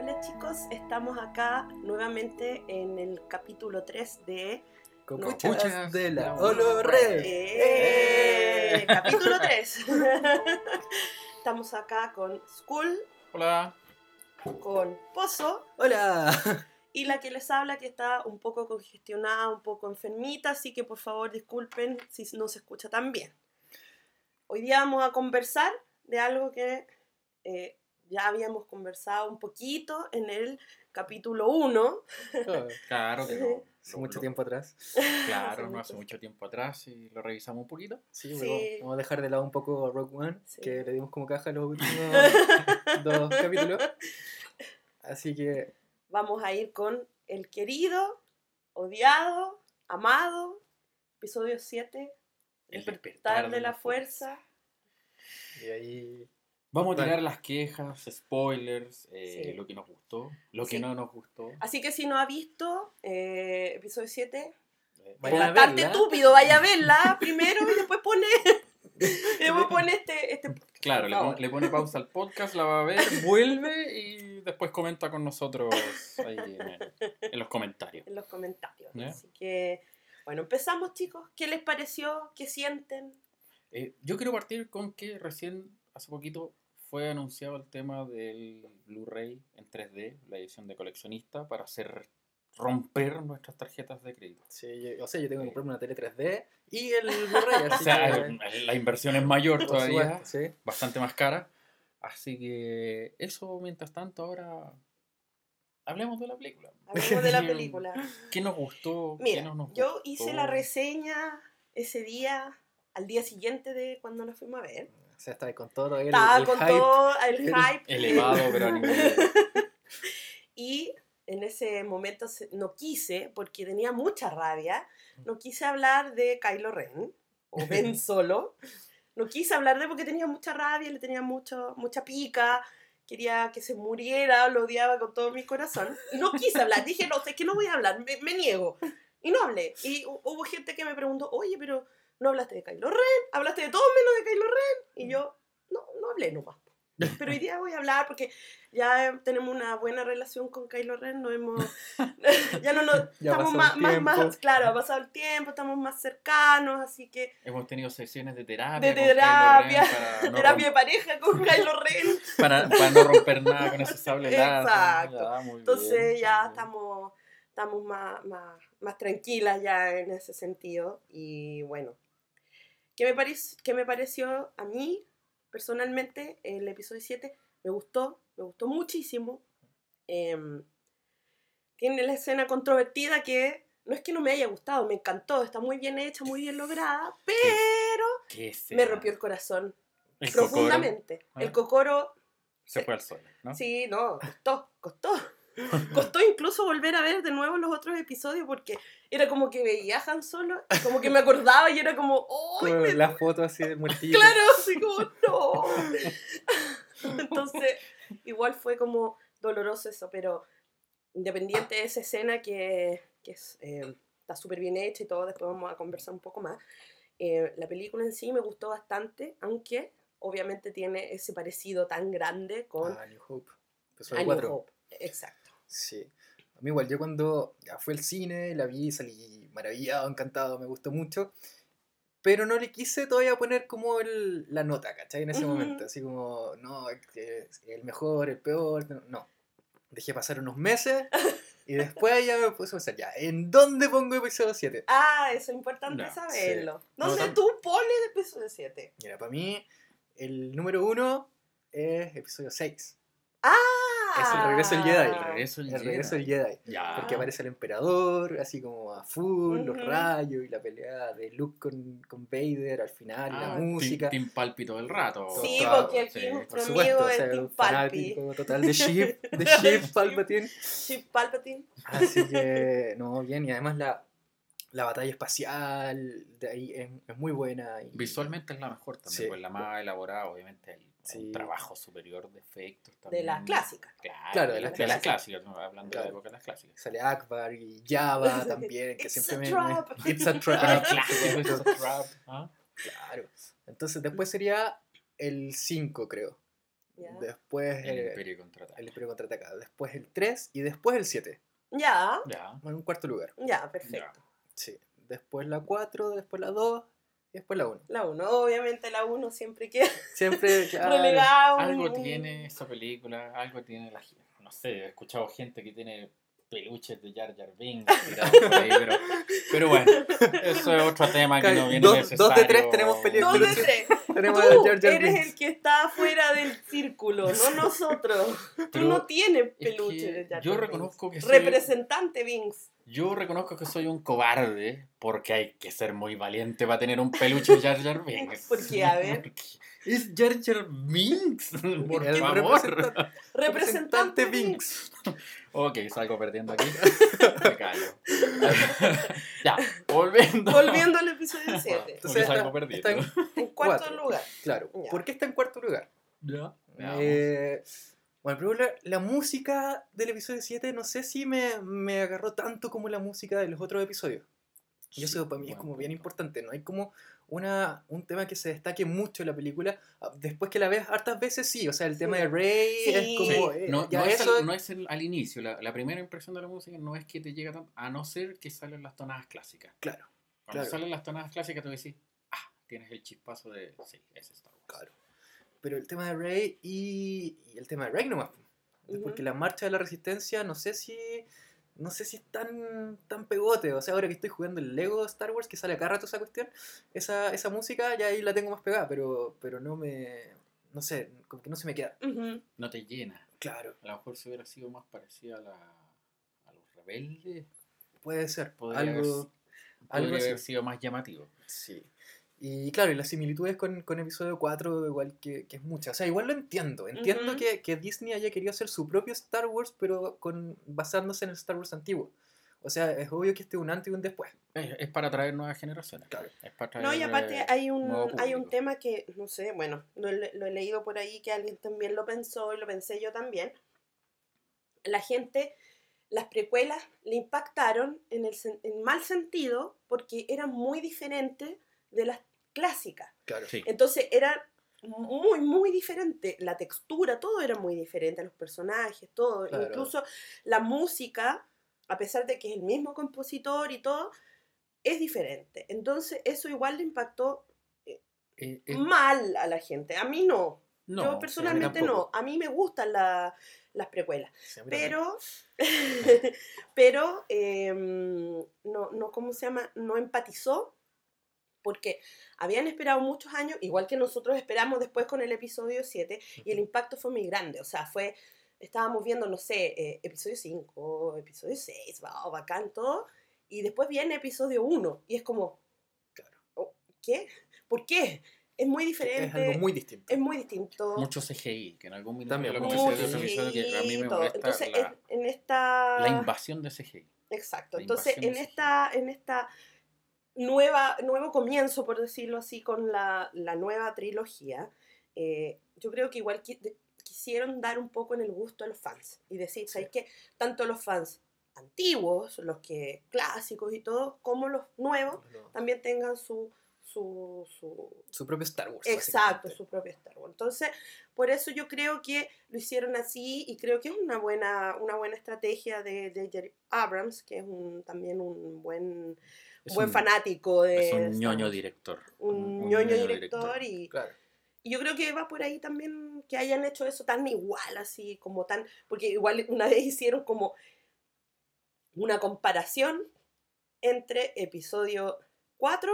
Hola chicos, estamos acá nuevamente en el capítulo 3 de Copuchas de la Olorre. ¡Eh! ¡Eh! Capítulo 3. Estamos acá con Skull, Hola. con Pozo Hola. y la que les habla que está un poco congestionada, un poco enfermita, así que por favor disculpen si no se escucha tan bien. Hoy día vamos a conversar de algo que eh, ya habíamos conversado un poquito en el capítulo 1. Claro que no. Hace mucho tiempo atrás. Claro, Hace no hace mucho tiempo atrás y lo revisamos un poquito. Sí, Sí. Vamos, vamos a dejar de lado un poco Rogue One, Sí. que le dimos como caja los últimos dos capítulos. Así que Vamos a ir con el querido, odiado, amado, episodio 7, El despertar de la fuerza. y ahí Vamos a Vale. tirar las quejas, spoilers, eh, Sí. lo que nos gustó, lo que Sí. no nos gustó. Así que si no ha visto eh, episodio 7, Eh, Vaya bastante verla. estúpido, vaya a verla primero y después pone, y después pone este, este Claro, por le, favor. pon- le pone pausa al podcast, la va a ver, vuelve y después comenta con nosotros ahí en, en los comentarios. en los comentarios. Ya. Así que, bueno, empezamos chicos. ¿Qué les pareció? ¿Qué sienten? Eh, yo quiero partir con que recién, hace poquito, fue anunciado el tema del Blu-ray en 3D, la edición de coleccionista, para hacer romper nuestras tarjetas de crédito. Sí, yo- o sea, yo tengo que comprarme una tele 3D y el Blu-ray. O sea, que, eh, la inversión es mayor todavía, supuesto, sí. bastante más cara. Así que eso, mientras tanto, ahora hablemos de la película. Hablemos de la película. ¿Qué nos gustó? ¿Qué Mira, no nos yo hice la reseña ese día, al día siguiente de cuando nos fuimos a ver. O sea, estaba con todo el, Estaba el con hype. todo el el- hype. Elevado, pero. Y en ese momento no quise, porque tenía mucha rabia, no quise hablar de Kylo Ren o Ben Solo. No quise hablar de él porque tenía mucha rabia, le tenía mucho, mucha pica, quería que se muriera, lo odiaba con todo mi corazón. Y no quise hablar, dije, no, sé que no voy a hablar, me, me niego. Y no hablé. Y hu- hubo gente que me preguntó, oye, pero no hablaste de Kylo Ren, hablaste de todo menos de Kylo Ren. Y yo, no, no hablé nomás. Pero hoy día voy a hablar porque ya tenemos una buena relación con Kylo Ren, no hemos, ya no nos, Ya estamos más, más, más, claro, ha pasado el tiempo, estamos más cercanos, así que Hemos tenido sesiones de terapia. De terapia, no terapia de pareja con Kylo Ren. para, para no romper nada con ese sable. Exacto. Ya, muy Entonces bien, ya bien. estamos, estamos más, más, más tranquilas ya en ese sentido. Y bueno, ¿qué me, parec- qué me pareció a mí personalmente el episodio 7? Me gustó, me gustó muchísimo. Em, tiene la escena controvertida que no es que no me haya gustado, me encantó, está muy bien hecha, muy bien lograda, pero ¿Qué me rompió el corazón El cocoro profundamente. ¿Ah? El cocoro Se fue al suelo, ¿no? Sí, no, costó, costó. Costó incluso volver a ver de nuevo los otros episodios porque era como que veía a Han Solo y como que me acordaba y era como, ¡oh! Me- la foto así de muertito. Claro, así como, ¡no! Entonces, igual fue como doloroso eso, pero independiente de esa escena que, que es, eh, está súper bien hecha y todo, después vamos a conversar un poco más, eh, la película en sí me gustó bastante, aunque obviamente tiene ese parecido tan grande con Ah, New Hope. New 4. Hope. Exacto. Sí. A mí igual, yo cuando ya fui al cine, la vi, salí maravillado, encantado, me gustó mucho. Pero no le quise todavía poner como el, la nota, ¿cachai? En ese momento. Así como, no, el mejor, el peor. no. Dejé pasar unos meses y después ya me puse a pensar, ya, ¿en dónde pongo episodio 7? Ah, eso es importante No, saberlo. sí. No, sé, tú pones episodio 7. Mira, para mí, el número uno es episodio 6. ¡Ah! Es el regreso del Jedi. El regreso del El regreso del Jedi. Ya. Porque aparece el emperador, así como a full, los rayos y la pelea de Luke con, con Vader al final, y la Ah, música. Team, team del rato. Sí, porque aquí sí, nuestro Por supuesto, amigo o sea, Team Palpi. total de Sheep, de Sheep Palpatine. Sí, Palpatine. Así que, no, bien, y además la, la batalla espacial de ahí es, es muy buena. y- Visualmente es la mejor también, Sí. pues la más elaborada, obviamente Sí. un trabajo superior de efectos De también. las clásicas. Claro, Claro, de, de las, de las clásicas. hablando de Claro. la época de las clásicas. Sale Akbar y Java también, que It's siempre a me, trap. me- It's a Ah, trap. clásico, it's a trap, ¿ah? Claro. Entonces después sería el 5, creo. Ya. Después El eh, Imperio contraataca. el Imperio contraataca. Después el 3 y después el 7. Ya, Ya. En un cuarto lugar. ya, perfecto. Sí. Después la 4, después la 2 y después la 1. La 1, obviamente la 1 siempre queda Siempre claro, Algo un- tiene esa película, algo tiene la gente. No sé, he escuchado gente que tiene peluches de Jar Jar Binks tirados por ahí, pero, pero bueno, eso es otro tema que no viene Dos- necesario. dos de tres tenemos peli- Dos de tres. Tenemos Tú Jar Jar eres el que está fuera del círculo, no nosotros. Tú no tienes es que peluche de Jar yo Jar reconozco que soy- Representante Binks. Yo reconozco que soy un cobarde porque hay que ser muy valiente para tener un peluche de Jar Jar Binks. ¿Por qué? A ver. Porque Es Jar Jar Binks, por El favor. representante- Representante Binks. Ok, salgo perdiendo aquí. Me callo. ya, volviendo. Volviendo al episodio 7. Porque Entonces salgo está- perdiendo. está en En cuarto cuatro. lugar. Claro. Ya. ¿Por qué está en cuarto lugar? Ya. veamos. Eh, bueno, pero la, la música del episodio 7 no sé si me, me agarró tanto como la música de los otros episodios. Y eso Sí, para mí es buen como bien importante, no hay como una, un tema que se destaque mucho en la película. Ah, Después que la ves hartas veces, sí, o sea, el tema Sí. de Rey Sí. es como... Sí, eh, no, no es eso al, no es el- al inicio, la, la primera impresión de la música no es que te llega tanto, a no ser que salen las tonadas clásicas. Claro, Cuando Claro. salen las tonadas clásicas tú decís, ah, tienes el chispazo de, sí, es Star Wars. claro. Pero el tema de Rey y, y el tema de Rey nomás. Ujú. Porque la marcha de la resistencia no sé si... No sé si es tan, tan pegote. O sea, ahora que estoy jugando el Lego Star Wars, que sale acá rato esa cuestión, esa, esa música ya ahí la tengo más pegada, pero, pero no me... No sé, como que no se me queda. No te llena. Claro, A lo mejor si hubiera sido más parecida a, la, a los rebeldes, puede ser. podría, algo, haber, algo podría haber sido más llamativo. Sí. Y claro, y las similitudes con, con episodio 4 igual que, que es mucha. O sea, igual lo entiendo. Entiendo Ujú. que, que Disney haya querido hacer su propio Star Wars, pero con, basándose en el Star Wars antiguo. O sea, es obvio que este es un antes y un después. Es, es para atraer nuevas generaciones. Claro. Es para atraer, No, y aparte eh, hay un, hay un tema que, no sé, bueno, lo, he- lo he leído por ahí que alguien también lo pensó y lo pensé yo también. La gente, las precuelas le impactaron en el en mal sentido porque eran muy diferentes de las clásicas. Claro. Sí. Entonces era muy, muy diferente. La textura, todo era muy diferente. Los personajes, todo. Claro. Incluso la música, a pesar de que es el mismo compositor y todo, es diferente. Entonces eso igual le impactó Eh, eh, mal a la gente. A mí no. No, Yo a mí personalmente no. A mí me gustan la- las precuelas. sí. Pero, pero em, no, no, ¿cómo se llama? No empatizó porque habían esperado muchos años, igual que nosotros esperamos después con el episodio 7, y el impacto fue muy grande. O sea, fue, estábamos viendo, no sé, eh, episodio 5, episodio 6, wow, bacán todo, y después viene episodio 1, y es como, Claro. oh, ¿qué? ¿Por qué? Es muy diferente. Es algo muy distinto. es muy distinto. Mucho CGI, que en algún minuto También, lo CGI, que a mí me molesta Entonces, la, en, en esta... la invasión de CGI. Exacto. La Entonces, en esta, en esta nueva, nuevo comienzo, por decirlo así, con la, la nueva trilogía, eh, yo creo que igual qui- quisieron dar un poco en el gusto a los fans y decir, ¿sabes qué? Tanto los fans antiguos, los que clásicos y todo, como los nuevos, también tengan su... su, su Su propio Star Wars. Exacto, su propio Star Wars. Entonces, por eso yo creo que lo hicieron así y creo que es una buena, una buena estrategia de J.J. Abrams, que es un, también un buen, Es buen un- fanático de... Es un Star ñoño Wars. director. Un, ñoño director, y, Claro. y yo creo que va por ahí también que hayan hecho eso tan igual, así como tan... Porque igual una vez hicieron como una comparación entre episodio 4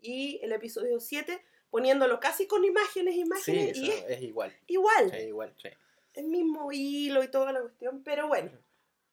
y el episodio 7, poniéndolo casi con imágenes, Sí, imágenes, y eso es es igual. igual, Es igual. Sí. el mismo hilo y toda la cuestión, pero bueno,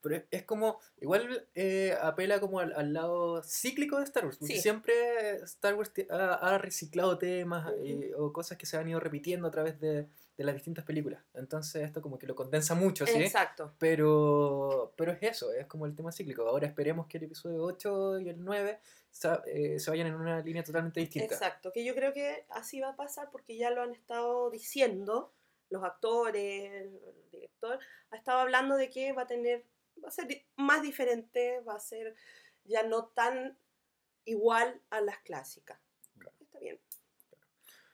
Pero es, es como, igual eh, apela como al, al lado cíclico de Star Wars. Porque Sí. siempre Star Wars ha, ha reciclado temas eh, o cosas que se han ido repitiendo a través de, de las distintas películas. Entonces esto como que lo condensa mucho, ¿sí? exacto. Pero, pero es eso, es como el tema cíclico. Ahora esperemos que el episodio 8 y el 9 sa- eh, se vayan en una línea totalmente distinta. Exacto, que yo creo que así va a pasar porque ya lo han estado diciendo los actores, el director, ha estado hablando de que va a tener, va a ser más diferente, va a ser ya no tan igual a las clásicas. Claro. Está bien.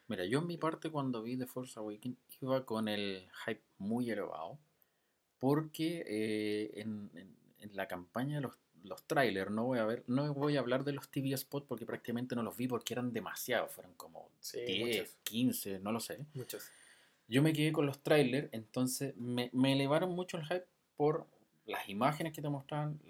Mira, yo en mi parte cuando vi The Force Awakens, iba con el hype muy elevado porque eh, en, en- en la campaña de los, los trailers, no voy, a ver, no voy a hablar de los TV spots porque prácticamente no los vi porque eran demasiados, fueron como Sí, 10, muchos. 15, no lo sé. Muchos. Yo me quedé con los trailers, entonces me, me elevaron mucho el hype por las imágenes que te mostraban,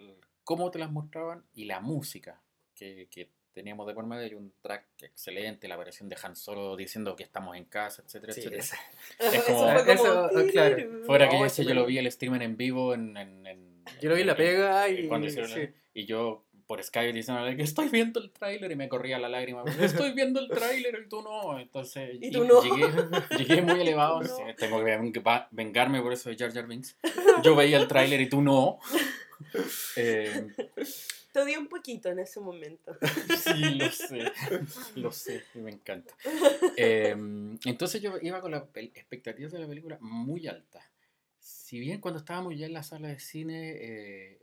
cómo te las mostraban y la música que, que teníamos de por medio. Hay un track excelente, la aparición de Han Solo diciendo que estamos en casa, etcétera, Sí, etcétera. esa- Es Eso como- fue como. eso, ah, claro. Fuera que yo, yo lo vi el streamer en vivo en... en- en- Yo lo vi en la pega y. cuando hicieron sí. la- y yo por Skype diciendo que estoy viendo el tráiler y me corría la lágrima. Estoy viendo el tráiler y tú no. Entonces Y tú no. Llegué, llegué muy elevado. No. Tengo que ven- vengarme por eso de Jar Jar Binks. Yo veía el tráiler y tú no. Eh, Te odié un poquito en ese momento. sí, lo sé. Lo sé me encanta. Eh, entonces yo iba con las expectativas de la película muy altas. Si bien cuando estábamos ya en la sala de cine eh,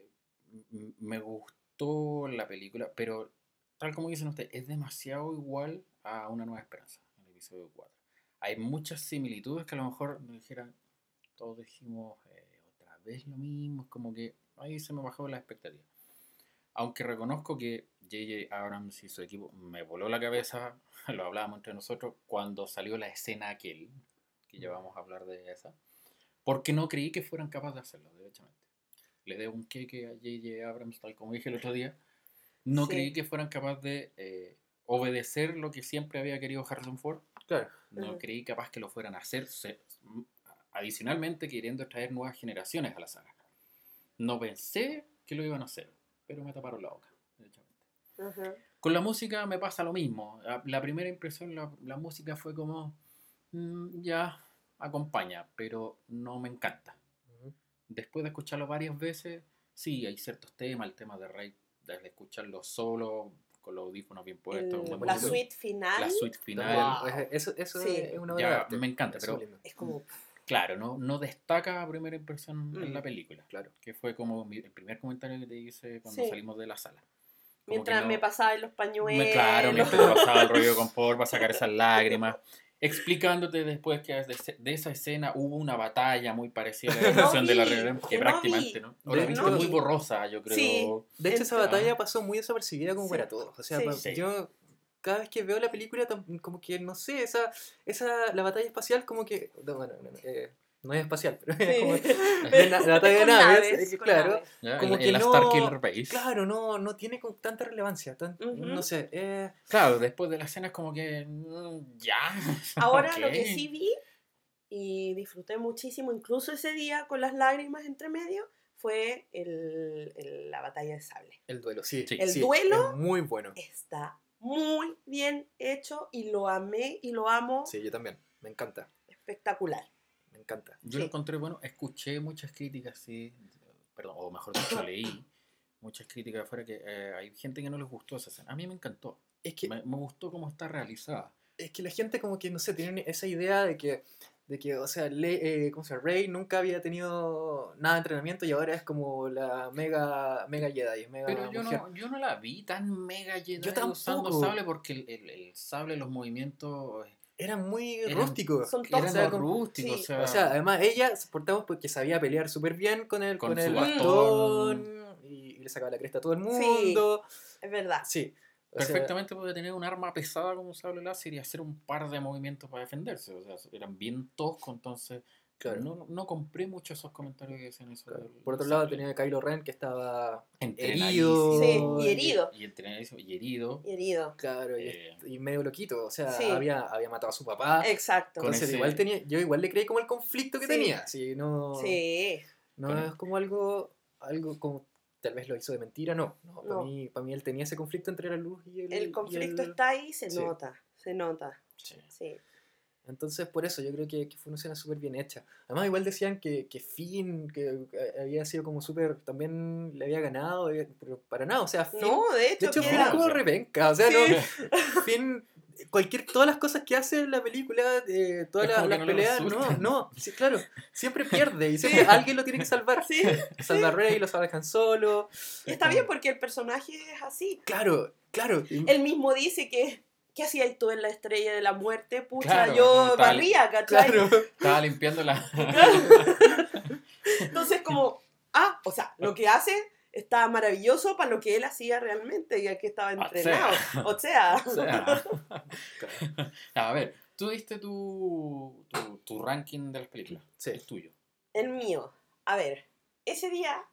me gustó la película, pero tal como dicen ustedes, es demasiado igual a Una Nueva Esperanza, el episodio 4. Hay muchas similitudes que a lo mejor nos dijeran, todos dijimos eh, otra vez lo mismo, es como que ahí se me bajó la expectativa. Aunque reconozco que J.J. Abrams y su equipo me voló la cabeza, lo hablábamos entre nosotros, cuando salió la escena aquel, que ya vamos a hablar de esa, porque no creí que fueran capaces de hacerlo, derechamente. Le debo un queque a J.J. Abrams, tal como dije el otro día. No Sí. creí que fueran capaces de eh, obedecer lo que siempre había querido Harrison Ford. Claro. No Ujú. creí capaz que lo fueran a hacer, se- adicionalmente queriendo traer nuevas generaciones a la saga. No pensé que lo iban a hacer, pero me taparon la boca. Con la música me pasa lo mismo. La, la primera impresión, la, la música fue como, mm, ya, acompaña, pero no me encanta. Después de escucharlo varias veces, sí, hay ciertos temas, el tema de Rey, de escucharlo solo, con los audífonos bien puestos, El- la bonito. suite final la suite final, Wow. es- Eso, eso Sí. es una obra de ya arte. me encanta, Es pero sublime. es como. claro, no, no destaca a primera impresión en Mm. la película, Claro. que fue como mi- el primer comentario que te hice cuando Sí. salimos de la sala. Como Mientras no- me pasaba en los pañuelos. Me- Claro, mientras te pasaba el rollo con Paul para sacar esas lágrimas. Explicándote después que de, esa escena hubo una batalla muy parecida a la no versión de la Rebelión, que que no prácticamente. ¿no? O la De viste hecho- muy borrosa, yo creo. Sí. De hecho, esa Ent- batalla pasó muy desapercibida como Sí. para todos. O sea, Sí. pa- Sí. yo cada vez que veo la película, como que, no sé, esa, esa la batalla espacial como que... no, Bueno, no, no, eh, no es espacial, pero es como de na- la batalla de naves, naves, con claro. naves. como que la no- Starkiller Base. Claro, no, no tiene con tanta relevancia. tan- Ujú. No sé, eh, Claro, después de la escena es como que. mm, Ya. Ahora lo que sí vi y disfruté muchísimo, incluso ese día con las lágrimas entre medio, fue el, el- la batalla de sable. el duelo, sí. Sí. El sí, duelo es muy bueno. está muy bien hecho y lo amé y lo amo Sí, yo también. Me encanta, espectacular. Encanta. Yo lo Sí. encontré bueno, escuché muchas críticas, sí, perdón, o mejor dicho, leí muchas críticas afuera que eh, hay gente que no les gustó esa escena. A mí me encantó, Es que, me, me gustó cómo está realizada. es que la gente como que, no sé, tiene esa idea de que, de que o sea, Le, eh, ¿cómo se llama? Rey nunca había tenido nada de entrenamiento y ahora es como la mega, mega Jedi, mega Pero yo mujer. no, yo no la vi tan mega Jedi Yo usando sable porque el, el- el sable, los movimientos eh, Era muy Eran- rústico. Son eran todos. como- rústicos. sí. O sea, O sea, además ella se portaba porque sabía pelear súper bien con el, Con con su el bastón. y, y le sacaba la cresta a todo el Sí. mundo. Es verdad. Sí. o sea, perfectamente podía tener un arma pesada como un sable láser y hacer un par de movimientos para defenderse. O sea, eran bien toscos, entonces Claro. no, no compré mucho esos comentarios que decían eso. claro. del- Por otro lado tenía a Kylo Ren que estaba Entrenadísimo. herido. Sí, y herido. Y entrenadísimo y herido. Y herido. Claro, y, Eh. y medio loquito. O sea, Sí. había, había matado a su papá. Exacto. Con Entonces ese- igual tenía, yo igual le creí como el conflicto que Sí. tenía. Sí, no, Sí. no Con- es como algo, algo como tal vez lo hizo de mentira, no. no, Para, mí, para mí él tenía ese conflicto entre la luz y el... y El conflicto el- está ahí, se sí. nota. Se nota. Sí. Sí. Entonces, por eso yo creo que, que fue una escena súper bien hecha. Además, igual decían que, que Finn, que eh, había sido como súper, también le había ganado, había- pero para nada, o sea, Finn... No, de hecho, de hecho, Finn era- es como repenca, o sea, Sí. no, Finn, cualquier, todas las cosas que hace en la película, eh, todas las, no le peleas, no, no, sí, claro, siempre pierde y siempre alguien lo tiene que salvar. Sí, Salva a Rey, lo salva Han Solo. y está bien porque el personaje es así. Claro, claro. Él mismo dice que, ¿qué hacías tú en la estrella de la muerte? Pucha, Claro, yo no, barría, ¿cachai? Claro. Estaba limpiando la. Entonces, como, ah, o sea, lo que hace está maravilloso para lo que él hacía realmente y que estaba O sea. entrenado. O sea, O sea, a ver, tú diste tu, tu, tu ranking de las películas. Sí. Es tuyo. el mío. A ver, ese día,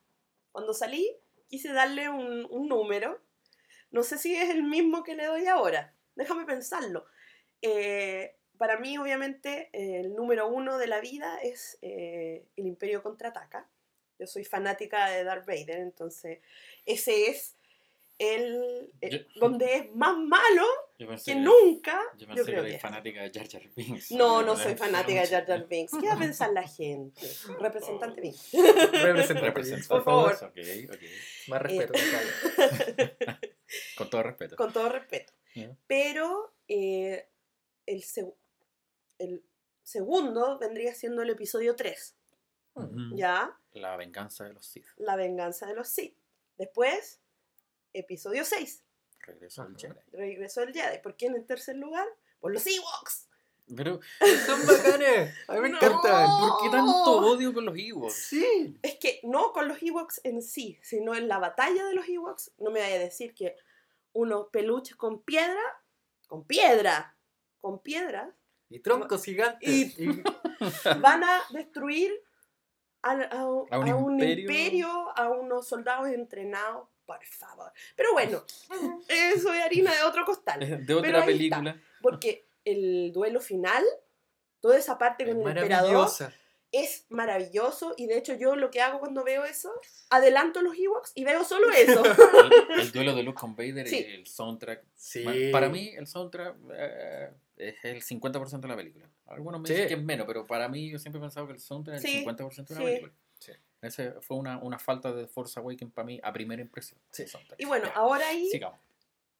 cuando salí, quise darle un, un número. No sé si es el mismo que le doy ahora. Déjame pensarlo. Eh, para mí, obviamente, eh, el número uno de la vida es eh, El Imperio Contraataca. Yo soy fanática de Darth Vader, entonces ese es el, el- Yo- donde es más malo Yo pensé que que, nunca. yo Yo, pensé que creo eres que. fanática de Jar Jar Binks. No, no soy fanática de. Jar Jar Binks. ¿Qué va a pensar la gente? Representante Binks. Representante, Representa- Por favor. Ok, ok. Más respeto, me cae. Con todo respeto. Con todo respeto. Pero eh, el, seg- el segundo vendría siendo el episodio 3, Ujú. ¿ya? La venganza de los Sith. La venganza de los Sith. Después, episodio 6, Regreso al Ajá. Jedi. regreso del Jedi. ¿Por qué en el tercer lugar? Por los Ewoks. Pero, Son bacanes. A mí me No. encantan. ¿por qué tanto odio con los Ewoks? Sí. Es que no con los Ewoks en sí, sino en la batalla de los Ewoks. No me vaya a decir que unos peluches con piedra, con piedra, con piedra, Y troncos gigantes. Y- Y- van a destruir a, A un a un imperio. imperio, a unos soldados entrenados, por favor. Pero bueno, eso es harina de otro costal. De Pero otra está. película. Porque el duelo final, toda esa parte es con el emperador. Es maravilloso. Y de hecho, yo lo que hago cuando veo eso, adelanto los Ewoks y veo solo eso. El, el duelo de Luke con Vader Sí. y el soundtrack. Sí. Para mí, el soundtrack eh, es el 50% de la película. Algunos me Sí. dicen que es menos, pero para mí yo siempre he pensado que el soundtrack es el 50% de la sí. película. Sí. Ese fue una, una falta de Force Awakens para mí a primera impresión. Y bueno, Ya, ahora ahí sigamos.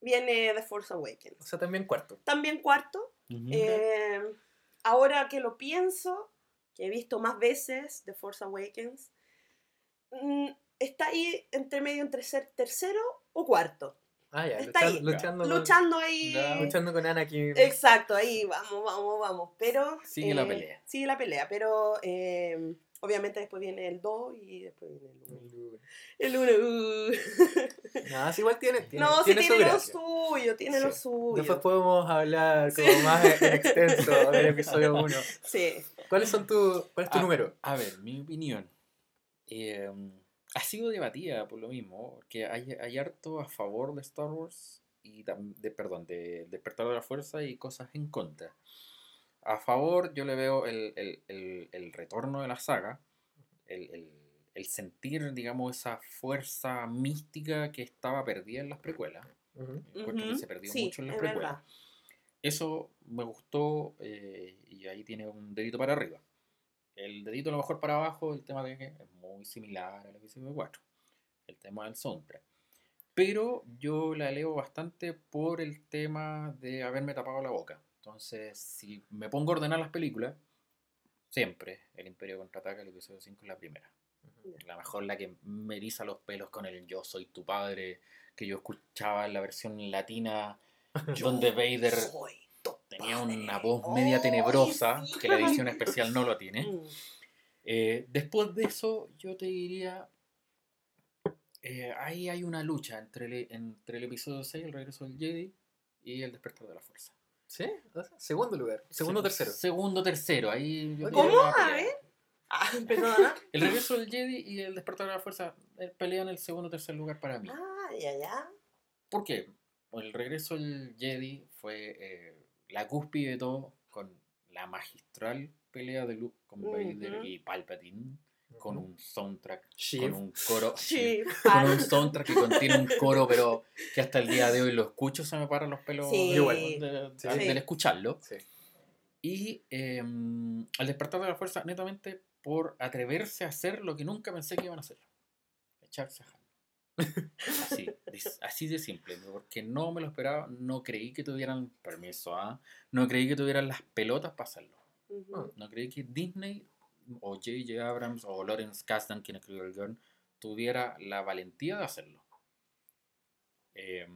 viene The Force Awakens. O sea, también cuarto. También cuarto, Ujú. Eh, ahora que lo pienso, que he visto más veces The Force Awakens, mm, está ahí entre medio entre ser tercero o cuarto. Ah, ya. Está ahí, Luchando, luchando, con- Luchando ahí. Ya. luchando con Anakin. Exacto, ahí vamos, vamos, vamos. Pero. Sigue la eh, pelea. Sigue la pelea, pero eh, obviamente después viene el 2 y después viene el 1. El 1. No, sí, igual tiene, tiene, no, sí tiene tiene, su lo gracia. suyo, tiene lo Sí. suyo. Después podemos hablar Sí. como más en extenso del episodio 1. Sí. ¿Cuáles son tu, ¿Cuál es tu Ah, número? A ver, mi opinión. eh, ha sido debatida por lo mismo, porque hay, hay harto a favor de Star Wars y de, perdón, de Despertar de la Fuerza y cosas en contra. A favor yo le veo el, el- el- el retorno de la saga, el, el- el sentir, digamos, esa fuerza mística que estaba perdida en las precuelas. Que se perdió sí, mucho en las es precuelas. verdad. Eso me gustó eh, y ahí tiene un dedito para arriba. El dedito a lo mejor para abajo, el tema de que es muy similar al episodio 4. El tema del soundtrack. Pero yo la elevo bastante por el tema de haberme tapado la boca. Entonces, si me pongo a ordenar las películas, siempre el Imperio contraataca, el episodio 5 es la primera. La mejor, la que me eriza los pelos con el Yo soy tu padre, que yo escuchaba en la versión latina, donde Vader tenía una voz media tenebrosa, sí. que la edición especial no lo tiene. Mm. Eh, después de eso, yo te diría, eh, ahí hay una lucha entre el, entre el episodio 6, el regreso del Jedi, y el despertar de la fuerza. ¿Sí? Segundo lugar. Segundo, Se- tercero. Segundo, tercero. Ahí yo ¿Cómo? diría una A pelea. ver. Ah, perdona. El regreso del Jedi y el despertar de la fuerza eh, pelean el segundo o tercer lugar para mí. Ah, ya, ya. ¿Por qué? El regreso del Jedi fue eh, la cúspide de todo con la magistral pelea de Luke con Vader Ujú. y Palpatine con un soundtrack, con un coro, con un soundtrack que contiene un coro, pero que hasta el día de hoy lo escucho, se me paran los pelos Sí. de- Igual. de- Sí. del escucharlo. Sí. Y eh, al despertar de la fuerza, netamente por atreverse a hacer lo que nunca pensé que iban a hacer. Echarse a Han. Así, así de simple, porque no me lo esperaba, no creí que tuvieran permiso, ¿ah? no creí que tuvieran las pelotas para hacerlo. No creí que Disney o J.J. Abrams o Lawrence Kasdan, quien escribió el guion, tuviera la valentía de hacerlo. Eh,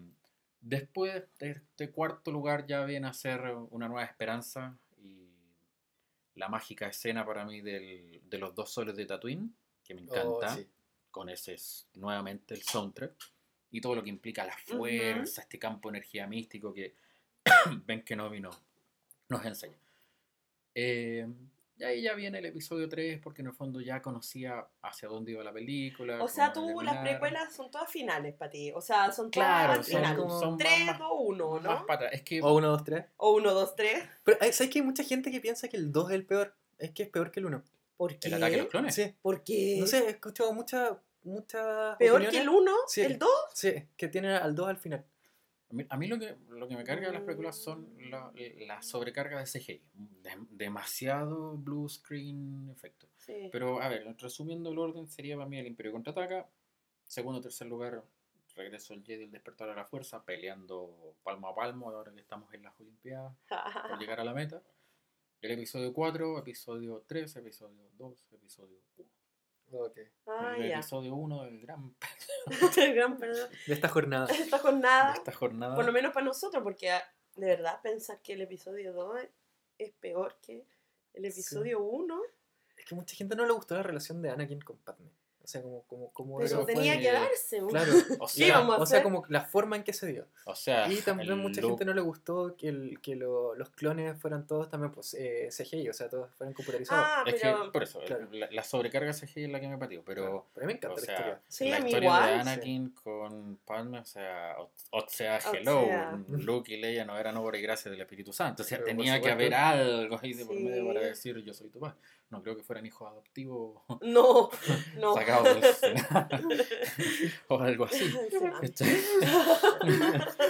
Después, este cuarto lugar ya viene a ser una nueva esperanza y la mágica escena para mí del- de los dos soles de Tatooine, que me Oh, encanta, sí. con ese es nuevamente el soundtrack y todo lo que implica la fuerza, este campo de energía místico que ven que no vino, nos enseña. Eh, y ahí ya viene el episodio 3 porque en el fondo ya conocía hacia dónde iba la película. O sea, a tú, las precuelas son todas finales para ti. O sea, son todas Claro, al son final. como- son 3, más- 2, 1, Más ¿no? para atrás. Es que O 1, 2, 3. O 1, 2, 3. Pero hay- ¿sabes que hay mucha gente que piensa que el 2 es el peor? Es que es peor que el 1. ¿Por qué? el ataque de los clones. Sí. ¿Por qué? No sé, he escuchado muchas muchas ¿Peor opiniones. que el 1? Sí. ¿El 2? Sí, que tiene al 2 al final. A mí, a mí lo, que, lo que me carga de las películas son la, la sobrecarga de CGI. De- demasiado blue screen efecto. Sí. Pero, a ver, resumiendo el orden, sería para mí el Imperio contraataca. Segundo, tercer lugar, regreso el Jedi, el despertar a la fuerza, peleando palmo a palmo, ahora que estamos en las Olimpiadas, por llegar a la meta. El episodio 4, episodio 3, episodio 2, episodio 1. Ah, el ya. episodio 1 del gran El gran perdón. De esta jornada. Esta de esta jornada. por lo menos para nosotros, porque ah, de verdad pensar que el episodio 2 es peor que el episodio 1, Es que mucha gente no le gustó la relación de Anakin con Padme. O sea, como, como, como pero eso tenía fue- que darse. Claro. O ¿Qué sea, vamos a o sea, hacer? como la forma en que se dio. o sea, Y también mucha look- gente no le gustó que, el, que lo- los clones fueran todos también pues, eh, CGI, o sea, todos fueran computarizados. Ah, Es pero que, por eso, claro. la, la sobrecarga CGI es la que me patió, pero... Claro, pero a mí me encanta O la historia. Sí, la historia igual, de sí. Anakin con Padme, o sea, o, o sea, O hello, sea. Luke y Leia no eran obra y gracia del Espíritu Santo, o sea, Pero tenía que haber algo ahí de por medio para decir yo soy tu padre. No creo que fueran hijos adoptivos. No, no. Sacados del O algo así.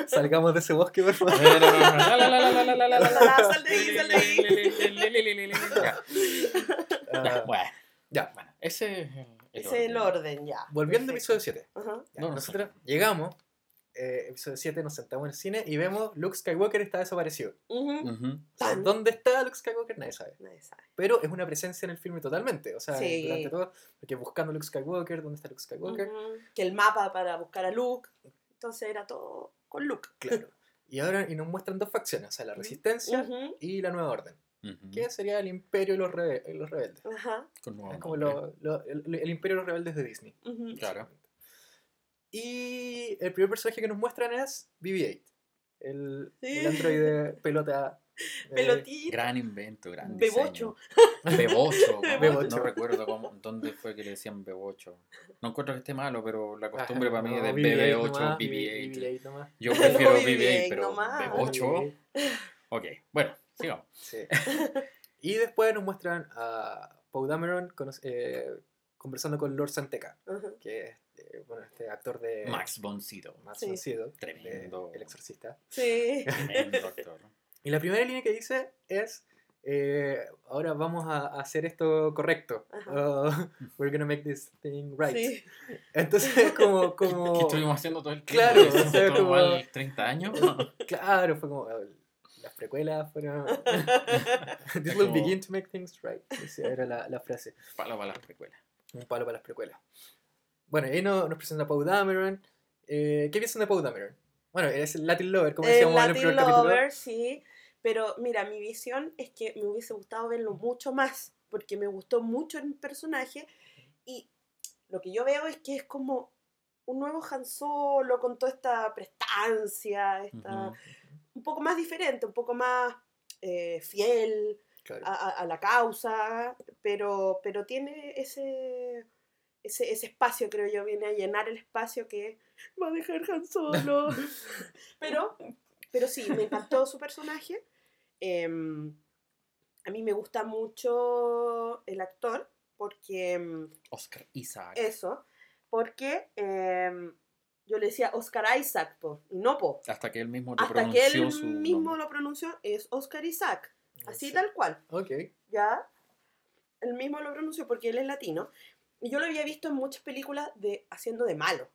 Salgamos de ese bosque, por favor. Sal de ahí, sal de ahí. Ya, bueno. Ya, bueno. Ese es el ese orden. el orden, ya. Volviendo al episodio 7. Nosotros llegamos eh, episodio 7, nos sentamos en el cine y vemos Luke Skywalker está desaparecido. Ujú. O sea, Tan. ¿Dónde está Luke Skywalker? Nadie sabe. Nadie sabe. Pero es una presencia en el filme totalmente. O sea, Sí. durante todo, porque buscando a Luke Skywalker, ¿dónde está Luke Skywalker? Ujú. Que el mapa para buscar a Luke. Entonces era todo con Luke. Claro. Y ahora y nos muestran dos facciones, o sea, la resistencia y la nueva orden. Que sería el imperio y los, rebe- los rebeldes. Ajá. Con Es como lo- lo- el, el imperio y los rebeldes de Disney. Claro. Y el primer personaje que nos muestran es BB-8. El, Sí. el androide pelota. eh, Pelotita. Gran invento, gran Bebocho. diseño. Bebocho. Bebocho. No recuerdo cómo, dónde fue que le decían bebocho. No encuentro que esté malo, pero la costumbre ah, para mí es de BB-8 BB8, nomás, BB8. BB-8 nomás. Yo prefiero No, BB8, BB-8 pero nomás. bebocho. BB-8. Ok, bueno, sigamos. Sí. y después nos muestran a Poe Dameron eh, conversando con Lord Santeca, que es eh, bueno, este actor de Max Boncito. Max Sí. von Sydow, de Tremendo. El Exorcista. Sí. Tremendo actor. Y la primera línea que dice es, eh, ahora vamos a hacer esto correcto. Uh, we're gonna make this thing right. Sí. Entonces es como... ¿Qué como estuvimos haciendo todo el tiempo? Claro, ¿Hicimos o sea, todo como- mal 30 años? claro, fue como... eh, Las precuelas fueron... This will como- begin to make things right. Esa era la, la frase. Palo para las precuelas. Un palo para las precuelas. Bueno, ahí no- nos presenta Poe Dameron. Eh, ¿Qué piensan de Poe Dameron? Bueno, es el Latin Lover, como decíamos en el Latin primer capítulo. Lover, sí. Pero mira, mi visión es que me hubiese gustado verlo mucho más, porque me gustó mucho el personaje y lo que yo veo es que es como un nuevo Han Solo con toda esta prestancia, esta, un poco más diferente, un poco más eh, fiel Claro. a- a la causa, pero, pero tiene ese, ese, ese espacio, creo yo, viene a llenar el espacio que va a dejar Han Solo. pero, pero sí, me encantó su personaje. Em, a mí me gusta mucho el actor, porque em, Oscar Isaac. eso, porque em, yo le decía Oscar Isaac, po, y no po. Hasta que él mismo te Hasta que pronunció él su mismo nombre. lo pronunció, es Oscar Isaac, así Sí. tal cual. Ok. ¿ya? Él mismo lo pronunció porque él es latino. Y yo lo había visto en muchas películas de haciendo de malo.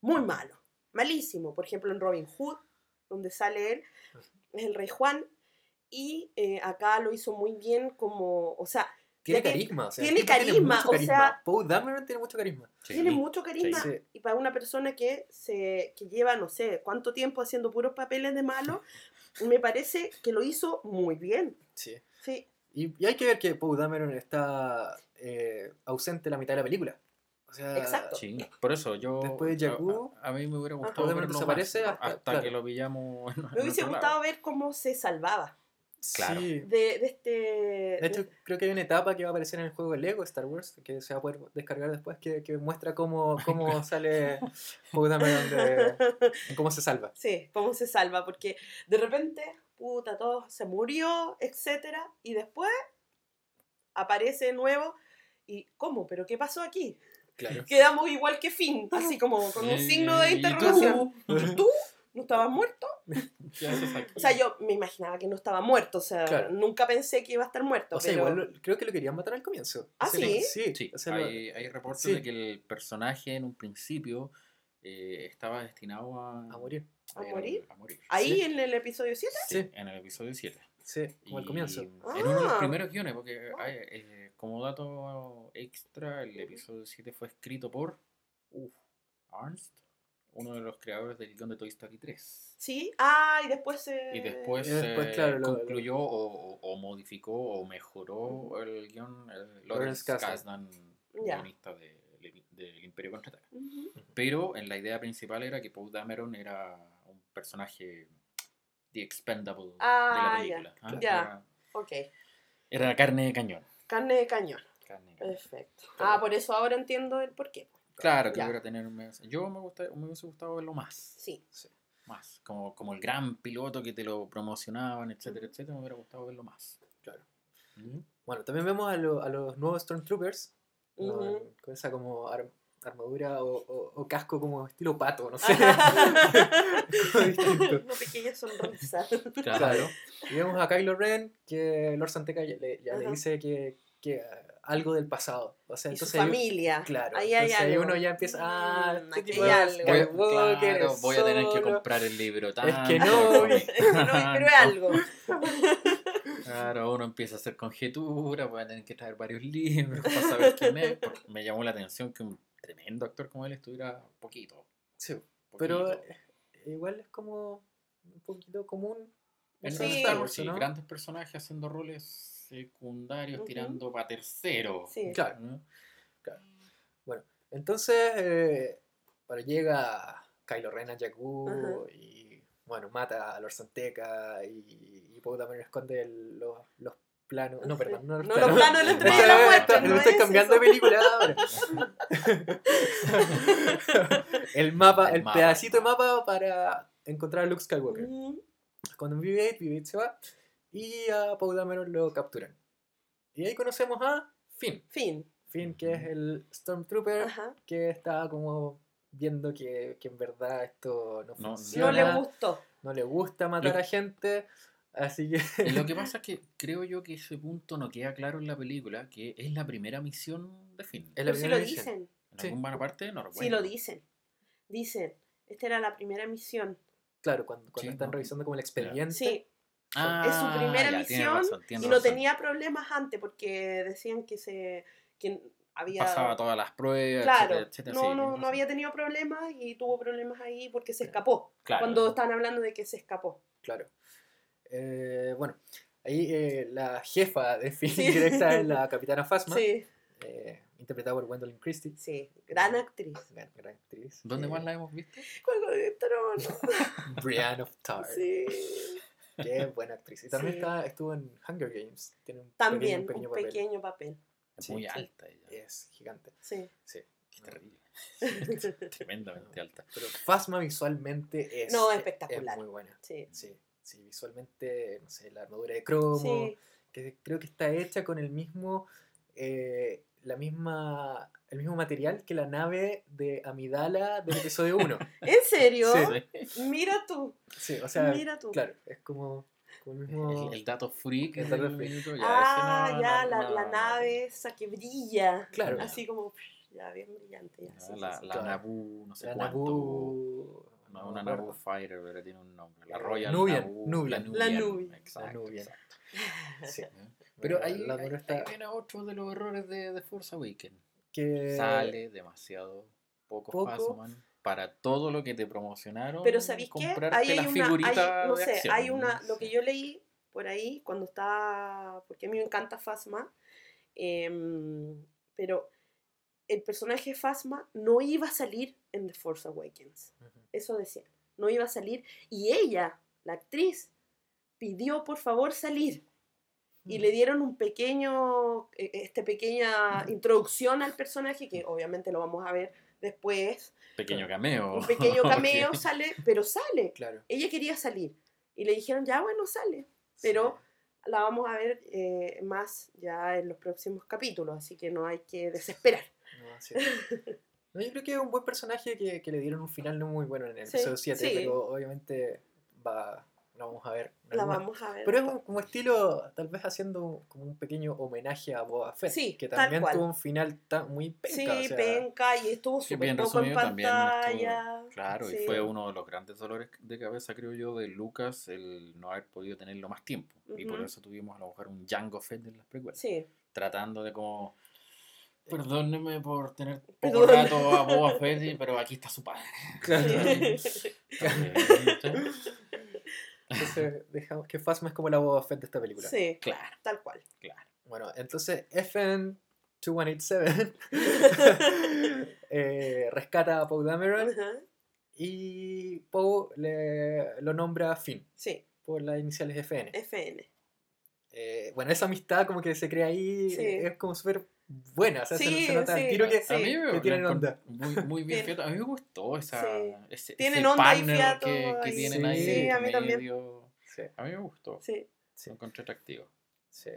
Muy malo. Malísimo. Por ejemplo, en Robin Hood, donde sale él, es el rey Juan. Y eh, acá lo hizo muy bien como, o sea, Tiene carisma, o sea, tiene carisma, o sea- Poe Dameron tiene mucho carisma. Sí. Tiene mucho carisma. Sí. Y para una persona que, se, que lleva, no sé, cuánto tiempo haciendo puros papeles de malo, me parece que lo hizo muy bien. Sí. Sí. Y, y hay que ver que Poe Dameron está eh, ausente la mitad de la película. O sea, Exacto. Sí, por eso yo. Después de a- Jakku, a, a mí me hubiera gustado. Verlo desaparece más, hasta- hasta, claro. que lo pillamos. en- Me en hubiese gustado lado. ver cómo se salvaba Claro. Sí. de, de este... De hecho, creo que hay una etapa que va a aparecer en el juego de Lego Star Wars, que se va a poder descargar después, que, que muestra cómo, cómo sale Dameron de cómo se salva. Sí, cómo se salva, porque de repente, puta, todo se murió, etcétera, y después aparece de nuevo y ¿cómo? ¿Pero qué pasó aquí? Claro. Quedamos igual que Finn, así como con un ¿Y- signo de y tú? interrogación. ¿Y tú? ¿No estabas muerto? O sea, yo me imaginaba que no estaba muerto, o sea, Claro. nunca pensé que iba a estar muerto. O sea, pero... igual creo que lo querían matar al comienzo. ¿Ah, sí? Sí, Sí, o sea, hay, hay reportes sí. de que el personaje en un principio eh, estaba destinado a, a morir. ¿A morir? a morir. Ahí Sí. en el episodio 7. Sí, En el episodio 7. Sí, como al comienzo. En uno de los Ah. primeros guiones, porque hay, eh, como dato extra, el episodio 7 fue escrito por uf, Ernst, uno de los creadores del guion de Toy Story 3. Sí, ah, y después se... Y después, Y después, eh, claro, lo- lo- concluyó o, modificó o mejoró el guion eh, Lawrence Kasdan. Guionista de- de- del Imperio Contraataca. Ujú. Pero en la idea principal era que Poe Dameron era un personaje The Expendable Ah, de ya, la película. ¿ah? ya. Era, Ok, era carne de cañón. carne de cañón. Carne de cañón. Perfecto. Ah, por eso ahora entiendo el porqué. Claro, que Ya. hubiera tener un- Yo me, gusta, me hubiese gustado verlo más. Sí. Más. Como, como el gran piloto que te lo promocionaban, etcétera, etcétera. Me hubiera gustado verlo más. Claro. ¿Mm? Bueno, también vemos a, lo- a los nuevos Stormtroopers con, Ujú. con esa como armadura o, o- o casco como estilo pato, no sé. Una pequeña sonrisa. Claro. Y vemos a Kylo Ren que Lord Santeca ya, le, ya le Ajá. dice que, que uh, algo del pasado. O sea, Y su entonces ahí- familia. claro, Ahí hay entonces ahí algo. uno ya empieza, ah, Mm, este aquí tipo hay de algo. Voy, claro, voy a tener que comprar el libro Es tanto, que no, Es que no, pero es algo. Claro, uno empieza a hacer conjeturas, voy a tener que traer varios libros para saber quién es. porque Me llamó la atención que un tremendo actor como él estuviera poquito. Sí, pero poquito. eh, igual es como un poquito común. En Sí. Star Wars, sí, ¿no? grandes personajes haciendo roles secundarios, tirando para tercero. Sí. Claro. ¿no? Entonces, eh, bueno, llega Kylo Ren a Jakku y, bueno, mata a Lord Santeca y, y Poe también esconde el- los, los planos. No, perdón, no los No, planos. los planos de la No, la no, muerte. Me no estoy es cambiando eso. de película ahora. el mapa, el, El mapa. pedacito de mapa para encontrar a Luke Skywalker. Ujú. Cuando BB-8, BB-8 se va y a Poe Dameron lo capturan. Y ahí conocemos a Finn. Fin. Finn, que es el Stormtrooper Ajá. que está como viendo que, que en verdad esto no No- No funciona. le gustó. no le gusta matar a gente. Así que. Lo que pasa es que creo yo que ese punto no queda claro en la película, que es la primera misión de Finn. Es la Pero sí primera lo misión. dicen. En sí. alguna parte no recuerdo. Sí lo dicen. Dicen. Esta era la primera misión. Claro, cuando, cuando Sí, están no. revisando como el expediente. Sí. Ah, es su primera ya, misión razón, y no tenía problemas antes porque decían que se que había Pasaba todas las pruebas, claro etcétera, etcétera. no sí, no no había tenido problemas y tuvo problemas ahí porque se escapó Claro. cuando están hablando de que se escapó Claro. Eh, bueno, ahí eh, la jefa de Finn Sí. directa es la capitana Phasma, sí eh, interpretada por Gwendolyn Christie. sí gran actriz Gran, gran actriz. ¿Dónde Eh, más la hemos visto? Juego de Tronos Brienne of Tar. sí Qué buena actriz. Y también Sí. está, estuvo en Hunger Games. Tiene un también pequeño, un pequeño papel. pequeño papel Es muy sí. alta ella. Es gigante. sí Sí. Qué terrible. Tremendamente alta. Pero Phasma visualmente es, No, es- espectacular. Es muy buena. sí Sí, sí, visualmente, no sé, la armadura de cromo, sí que creo que está hecha con el mismo, eh, la misma, el mismo material que la nave de Amidala del episodio 1. en serio Sí. mira tú Sí, o sea, Mira tú. claro, es como, como el mismo... El, dato freak. El dato freak. ya, ah no- ya no- la, no- la no- nave esa que brilla Claro. así como ya bien brillante ya, sí, la sí. la claro. Naboo, no sé la cuánto. Naboo... No, no una. Naboo Fighter, pero tiene un nombre. La Royal Nubian, Naboo, Nubian. La Nubian. Exacto, Nubian. exacto. Sí. ¿Eh? Pero ahí, la ahí- dura ahí está viene otro de los errores de, de Force Awakens. que Sale demasiado poco, poco. Phasman para todo lo que te promocionaron. Pero ¿sabéis qué? Ahí hay la una, figurita hay- no sé, acción. hay una, lo que yo leí por ahí cuando estaba, porque a mí me encanta Fasma, em, pero el personaje Fasma no iba a salir en The Force Awakens, Ujú. Eso decía, no iba a salir, y ella, la actriz, pidió por favor salir, y le dieron un pequeño, eh, este pequeña introducción al personaje, que obviamente lo vamos a ver después, Pequeño cameo. un pequeño cameo, sale, pero sale, Claro. ella quería salir. Y le dijeron, ya bueno, sale, pero la vamos a ver eh, más ya en los próximos capítulos, así que no hay que desesperar. No. No, yo creo que es un buen personaje que, que le dieron un final no muy bueno en el Sí, episodio 7, sí. pero obviamente va, lo vamos a ver. La algún- vamos a ver. Pero es un- como estilo, tal vez haciendo como un pequeño homenaje a Boba Fett, Sí, que también tuvo un final tan, muy penca. Sí, o sea, penca, y estuvo súper bien poco en resumido también. pantalla. estuvo- claro, Sí. y fue uno de los grandes dolores de cabeza, creo yo, de Lucas, el no haber podido tenerlo más tiempo. Y por eso tuvimos a lo mejor un Django Fett en las precuelas. Sí, Tratando de como. Perdóneme por tener poco rato a Boba Fett, pero aquí está su padre. Claro. Entonces, dejamos que Phasma es como la Boba Fett de esta película. Sí, Claro, tal cual. claro. Bueno, entonces FN2187 eh, rescata a Poe Dameron Ajá, y Poe le, lo nombra Finn Sí, por las iniciales FN. FN. Eh, bueno, esa amistad como que se crea ahí Sí. eh, es como súper buena, o sea, se- Sí, se, nota sí, tiro que sí. A mí me, que tienen onda. Muy, muy bien fiato. A mí me gustó esa, Sí. ese, Tienen ese onda y fiato que, que ahí. tienen Sí, ahí. sí, a mí también. medio. Sí, A mí me gustó. Sí. sí, Lo encontré atractivo. sí.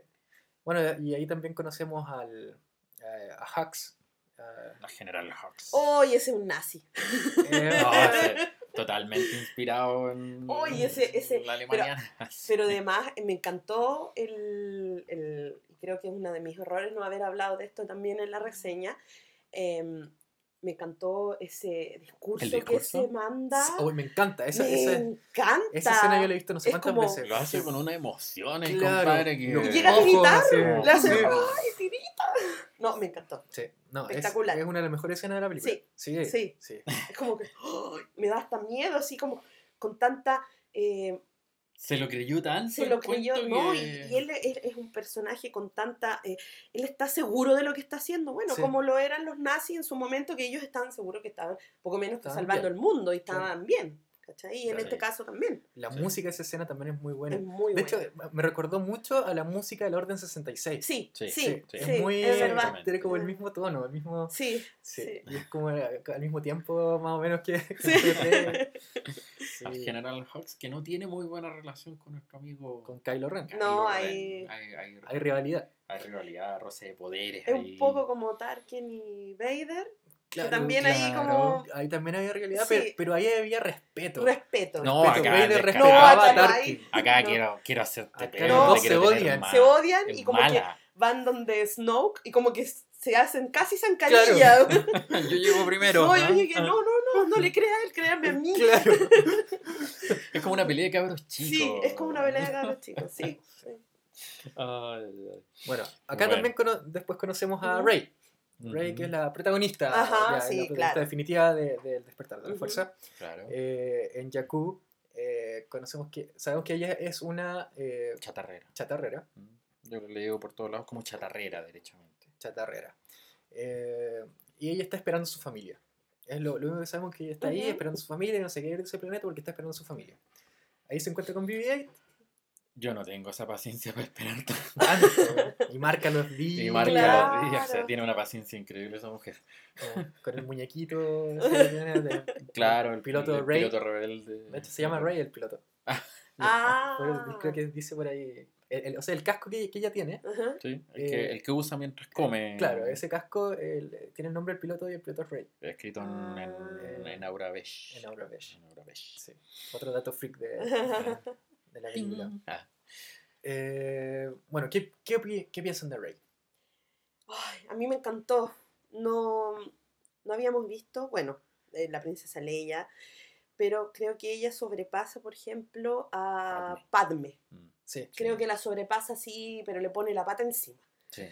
Bueno, y ahí también conocemos al, eh, a Hux. a- La General Hux. Hoy ese es un nazi. eh, No, ese, totalmente inspirado en Oye, ese- ese- la Alemania. Pero además me encantó el, el- y creo que es uno de mis errores no haber hablado de esto también en la reseña. em, me encantó ese discurso, ¿El que se manda. Uy, me encanta. Esa, me esa, encanta. esa escena yo la he visto no sé Es cuántas como- veces. Lo hace con una emoción, el Claro, compadre. Que... Y llega a gritar, le hace Sí. ¡ay, tirita! No, me encantó. Sí, no, es, Espectacular. es una de las mejores escenas de la película. Sí, sí. sí. Es como que me da hasta miedo, así como con tanta... eh, Se lo creyó tanto. se lo creyó, ¿no? Y, que- y él es, es un personaje con tanta... eh, él está seguro de lo que está haciendo. Bueno, Sí. como lo eran los nazis en su momento, que ellos estaban seguros que estaban poco menos que Estaban salvando bien. el mundo y estaban bien. ¿Cachai? Y en este caso también. La Sí. música de esa escena también es muy buena. Es muy de hecho, me recordó mucho a la música del Orden 66. sí, sí, Sí, sí, sí, es muy. es. Tiene como el mismo tono, el mismo. Sí, Sí, sí. y es como eh, al mismo tiempo, más o menos, que. que Sí. entre- sí, Al General Hux, que no tiene muy buena relación con nuestro amigo. Con Kylo Ren. Kylo No, Ren. hay- hay, hay, Hay rivalidad. hay rivalidad, roce de poderes. Es un poco como Tarkin y Vader. Claro, también ahí claro. como- Ahí también había rivalidad, Sí. pero, pero ahí había respeto. Respeto. No, Respeto, acá respetaba No, a acá no. Acá No. quiero, quiero hacerte Acá quiero se odian. se odian Es y como mala. que van donde Snoke y como que se hacen casi zancadilla. Yo llego primero. No, yo ¿no? dije, no, no, no, no le creas a él, créame a mí. Claro. Es como una pelea de cabros chicos. Sí, es como una pelea de cabros chicos, sí. sí. Bueno, acá Bueno. también cono- después conocemos a Ujú. Rey. Que es la protagonista, Ajá, ya, sí, la protagonista claro. definitiva de- del despertar de la fuerza. Claro. Eh, en Jakku eh, conocemos que, sabemos que ella es una eh, Chatarrera. chatarrera. Mm. Yo lo leo por todos lados como chatarrera, derechamente. chatarrera. Eh, y ella está esperando a su familia. Es lo, lo único que sabemos que ella está ahí esperando a su familia y no se quiere ir de ese planeta porque está esperando a su familia. Ahí se encuentra con BB-8 Yo no tengo esa paciencia para esperar tanto. tanto, y marca los días Y marca Claro. los días. O sea, tiene una paciencia increíble esa mujer. con, con el muñequito. de- Claro, el piloto Rey. piloto rebelde. De hecho, se llama Ray el piloto. Ah. Por- Creo que dice por ahí. el- el- o sea, el casco que, que ella tiene. Ajá. Sí, el, Eh, que, el que usa mientras come. Claro, ese casco el- tiene el nombre del piloto y el piloto es Ray. Escrito en, Ah. en, en Aura Beige. En Aura Beige. En Aura Beige. Sí. Otro dato freak de, de la película. Ah, Eh, bueno, ¿qué, qué, opi- qué piensan de Ray? Ay, a mí me encantó. No, no habíamos visto, bueno, eh, la princesa Leia, pero creo que ella sobrepasa, por ejemplo, a Padme. mm. Sí. Creo que la sobrepasa así, pero le pone la pata encima. Sí.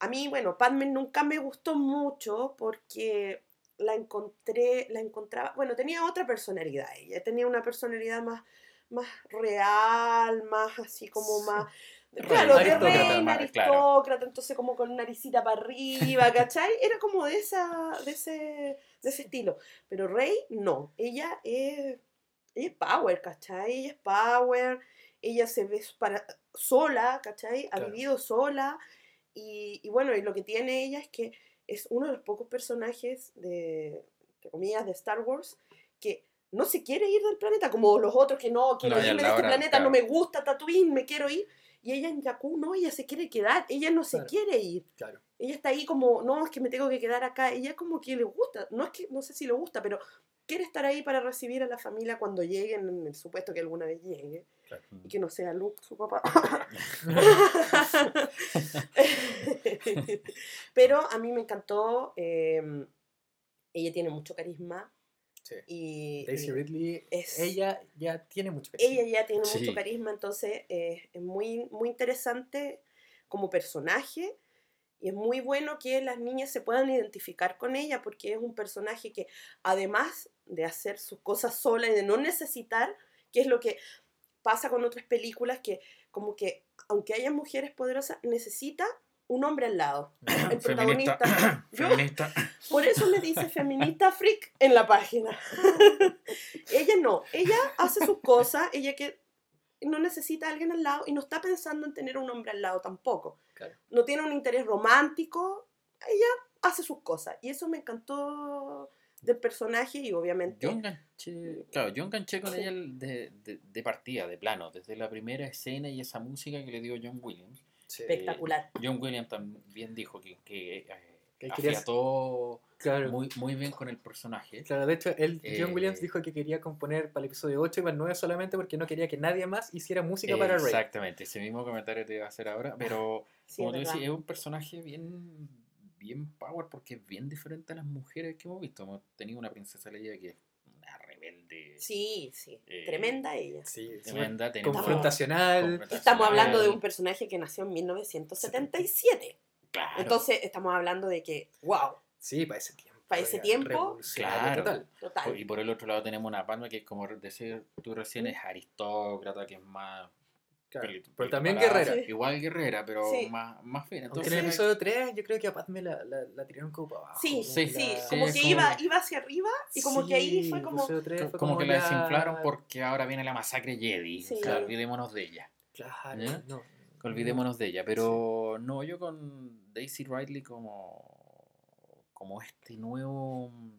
A mí, bueno, Padme nunca me gustó mucho porque la encontré, la encontraba, bueno, tenía otra personalidad ella, tenía una personalidad más, más real, más así como más... Claro, de aristócrata, reina, claro. aristócrata, entonces como con naricita para arriba, ¿cachai? Era como de, esa, de, ese, de ese estilo. Pero Rey, no. Ella es, ella es power, ¿cachai? Ella es power, ella se ve para, sola, ¿cachai? Ha Claro. vivido sola. Y, y bueno, y lo que tiene ella es que es uno de los pocos personajes de, entre comillas, de Star Wars que no se quiere ir del planeta, como los otros que no, quiero No, irme de este hora, planeta, claro. no me gusta Tatooine, me quiero ir. Y ella en Jakku no, ella se quiere quedar, ella no se Claro. quiere ir. Claro. Ella está ahí como, no, es que me tengo que quedar acá. Ella como que le gusta, no es que, no sé si le gusta, pero quiere estar ahí para recibir a la familia cuando lleguen, en el supuesto que alguna vez llegue, y que no sea Luke, su papá. pero a mí me encantó, eh, ella tiene mucho carisma Sí. y... Daisy y- Ridley, es- ella ya tiene mucho carisma. ella ya tiene Sí. mucho carisma, entonces eh, es muy, muy interesante como personaje y es muy bueno que las niñas se puedan identificar con ella porque es un personaje que además de hacer sus cosas sola y de no necesitar, que es lo que pasa con otras películas que como que aunque haya mujeres poderosas necesita un hombre al lado. El Feminista. protagonista. Yo- Feminista. por eso me dice feminista freak en la página. ella no, ella hace sus cosas, ella que no necesita a alguien al lado y no está pensando en tener un hombre al lado tampoco. Claro. No tiene un interés romántico, ella hace sus cosas. Y eso me encantó del personaje y obviamente... Yo enganché, claro, yo enganché con Sí. ella el de, de, de partida, de plano, desde la primera escena y esa música que le dio John Williams. Sí. espectacular. John Williams también dijo que, que, eh, Que quería- afiató Claro. muy, muy bien con el personaje. Claro, de hecho, él, John Eh, Williams dijo que quería componer para el episodio 8 y para el 9 solamente porque no quería que nadie más hiciera música para Rey. Exactamente, ese mismo comentario te iba a hacer ahora, pero Sí, como es tú decís, es un personaje bien, bien power porque es bien diferente a las mujeres que hemos visto. Hemos tenido una princesa Leia que es rebelde, Sí, sí, Eh, tremenda ella. Sí, tremenda, tenemos- confrontacional. confrontacional. Estamos hablando de un personaje que nació en 1977. Claro. Entonces estamos hablando de que, wow, Sí, para ese tiempo. Para ese tiempo, Claro. total. total. Y por el otro lado tenemos una Padme que como decir tú recién es aristócrata, que es más... Claro. Pero también guerrera. Sí. Igual guerrera, pero Sí. más, más fina. Entonces, en el episodio 3 yo creo que a Padme la, la, la tiraron como para abajo. Sí, sí, Sí, como sí, que iba, iba hacia arriba y como que ahí fue como... episodio 3 fue como, que la desinflaron porque ahora viene la masacre Jedi. Olvidémonos de ella. Claro, ¿Ya? no. Olvidémonos de ella. Pero no, yo con Daisy Ridley como, como este nuevo mm,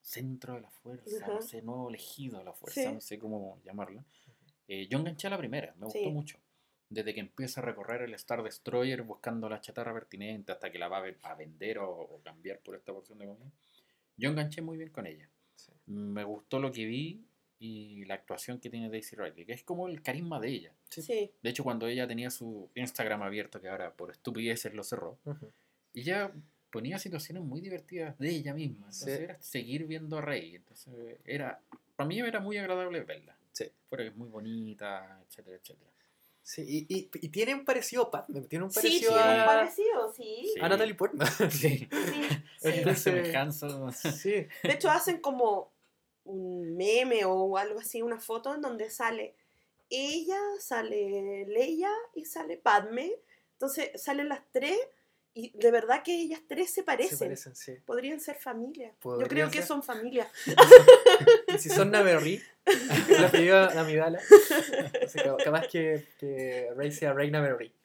centro de la fuerza, no Ujú. sé, nuevo elegido de la fuerza, Sí. no sé cómo llamarlo. Eh, yo enganché a la primera, me gustó Sí. mucho. Desde que empieza a recorrer el Star Destroyer buscando la chatarra pertinente hasta que la va a, ve- a vender o, o cambiar por esta porción de comida. Yo enganché muy bien con ella. Sí. Me gustó lo que vi y la actuación que tiene Daisy Ridley, que es como el carisma de ella. Sí, De hecho, cuando ella tenía su Instagram abierto, que ahora por estupideces lo cerró, Ujú. ella ponía situaciones muy divertidas de ella misma. Entonces Sí. era seguir viendo a Rey. Entonces era, para mí era muy agradable verla. Sí. Fuera que es muy bonita, etcétera, etcétera. Sí, y, y, y tiene un parecido a Padme, tiene un sí, parecido tiene un a, parecido, sí. Sí. a Natalie Portman. Sí. sí, sí. Entonces- semejanza. sí. De hecho, hacen como un meme o algo así, una foto en donde sale ella, sale Leia y sale Padme. Entonces salen las tres y de verdad que ellas tres se Se parecen. sí. Podrían ser familia. Yo creo que son familia. Y si son Naverri, la apellido Amidala, entonces ca- capaz que, que Rey sea Reina Naverri.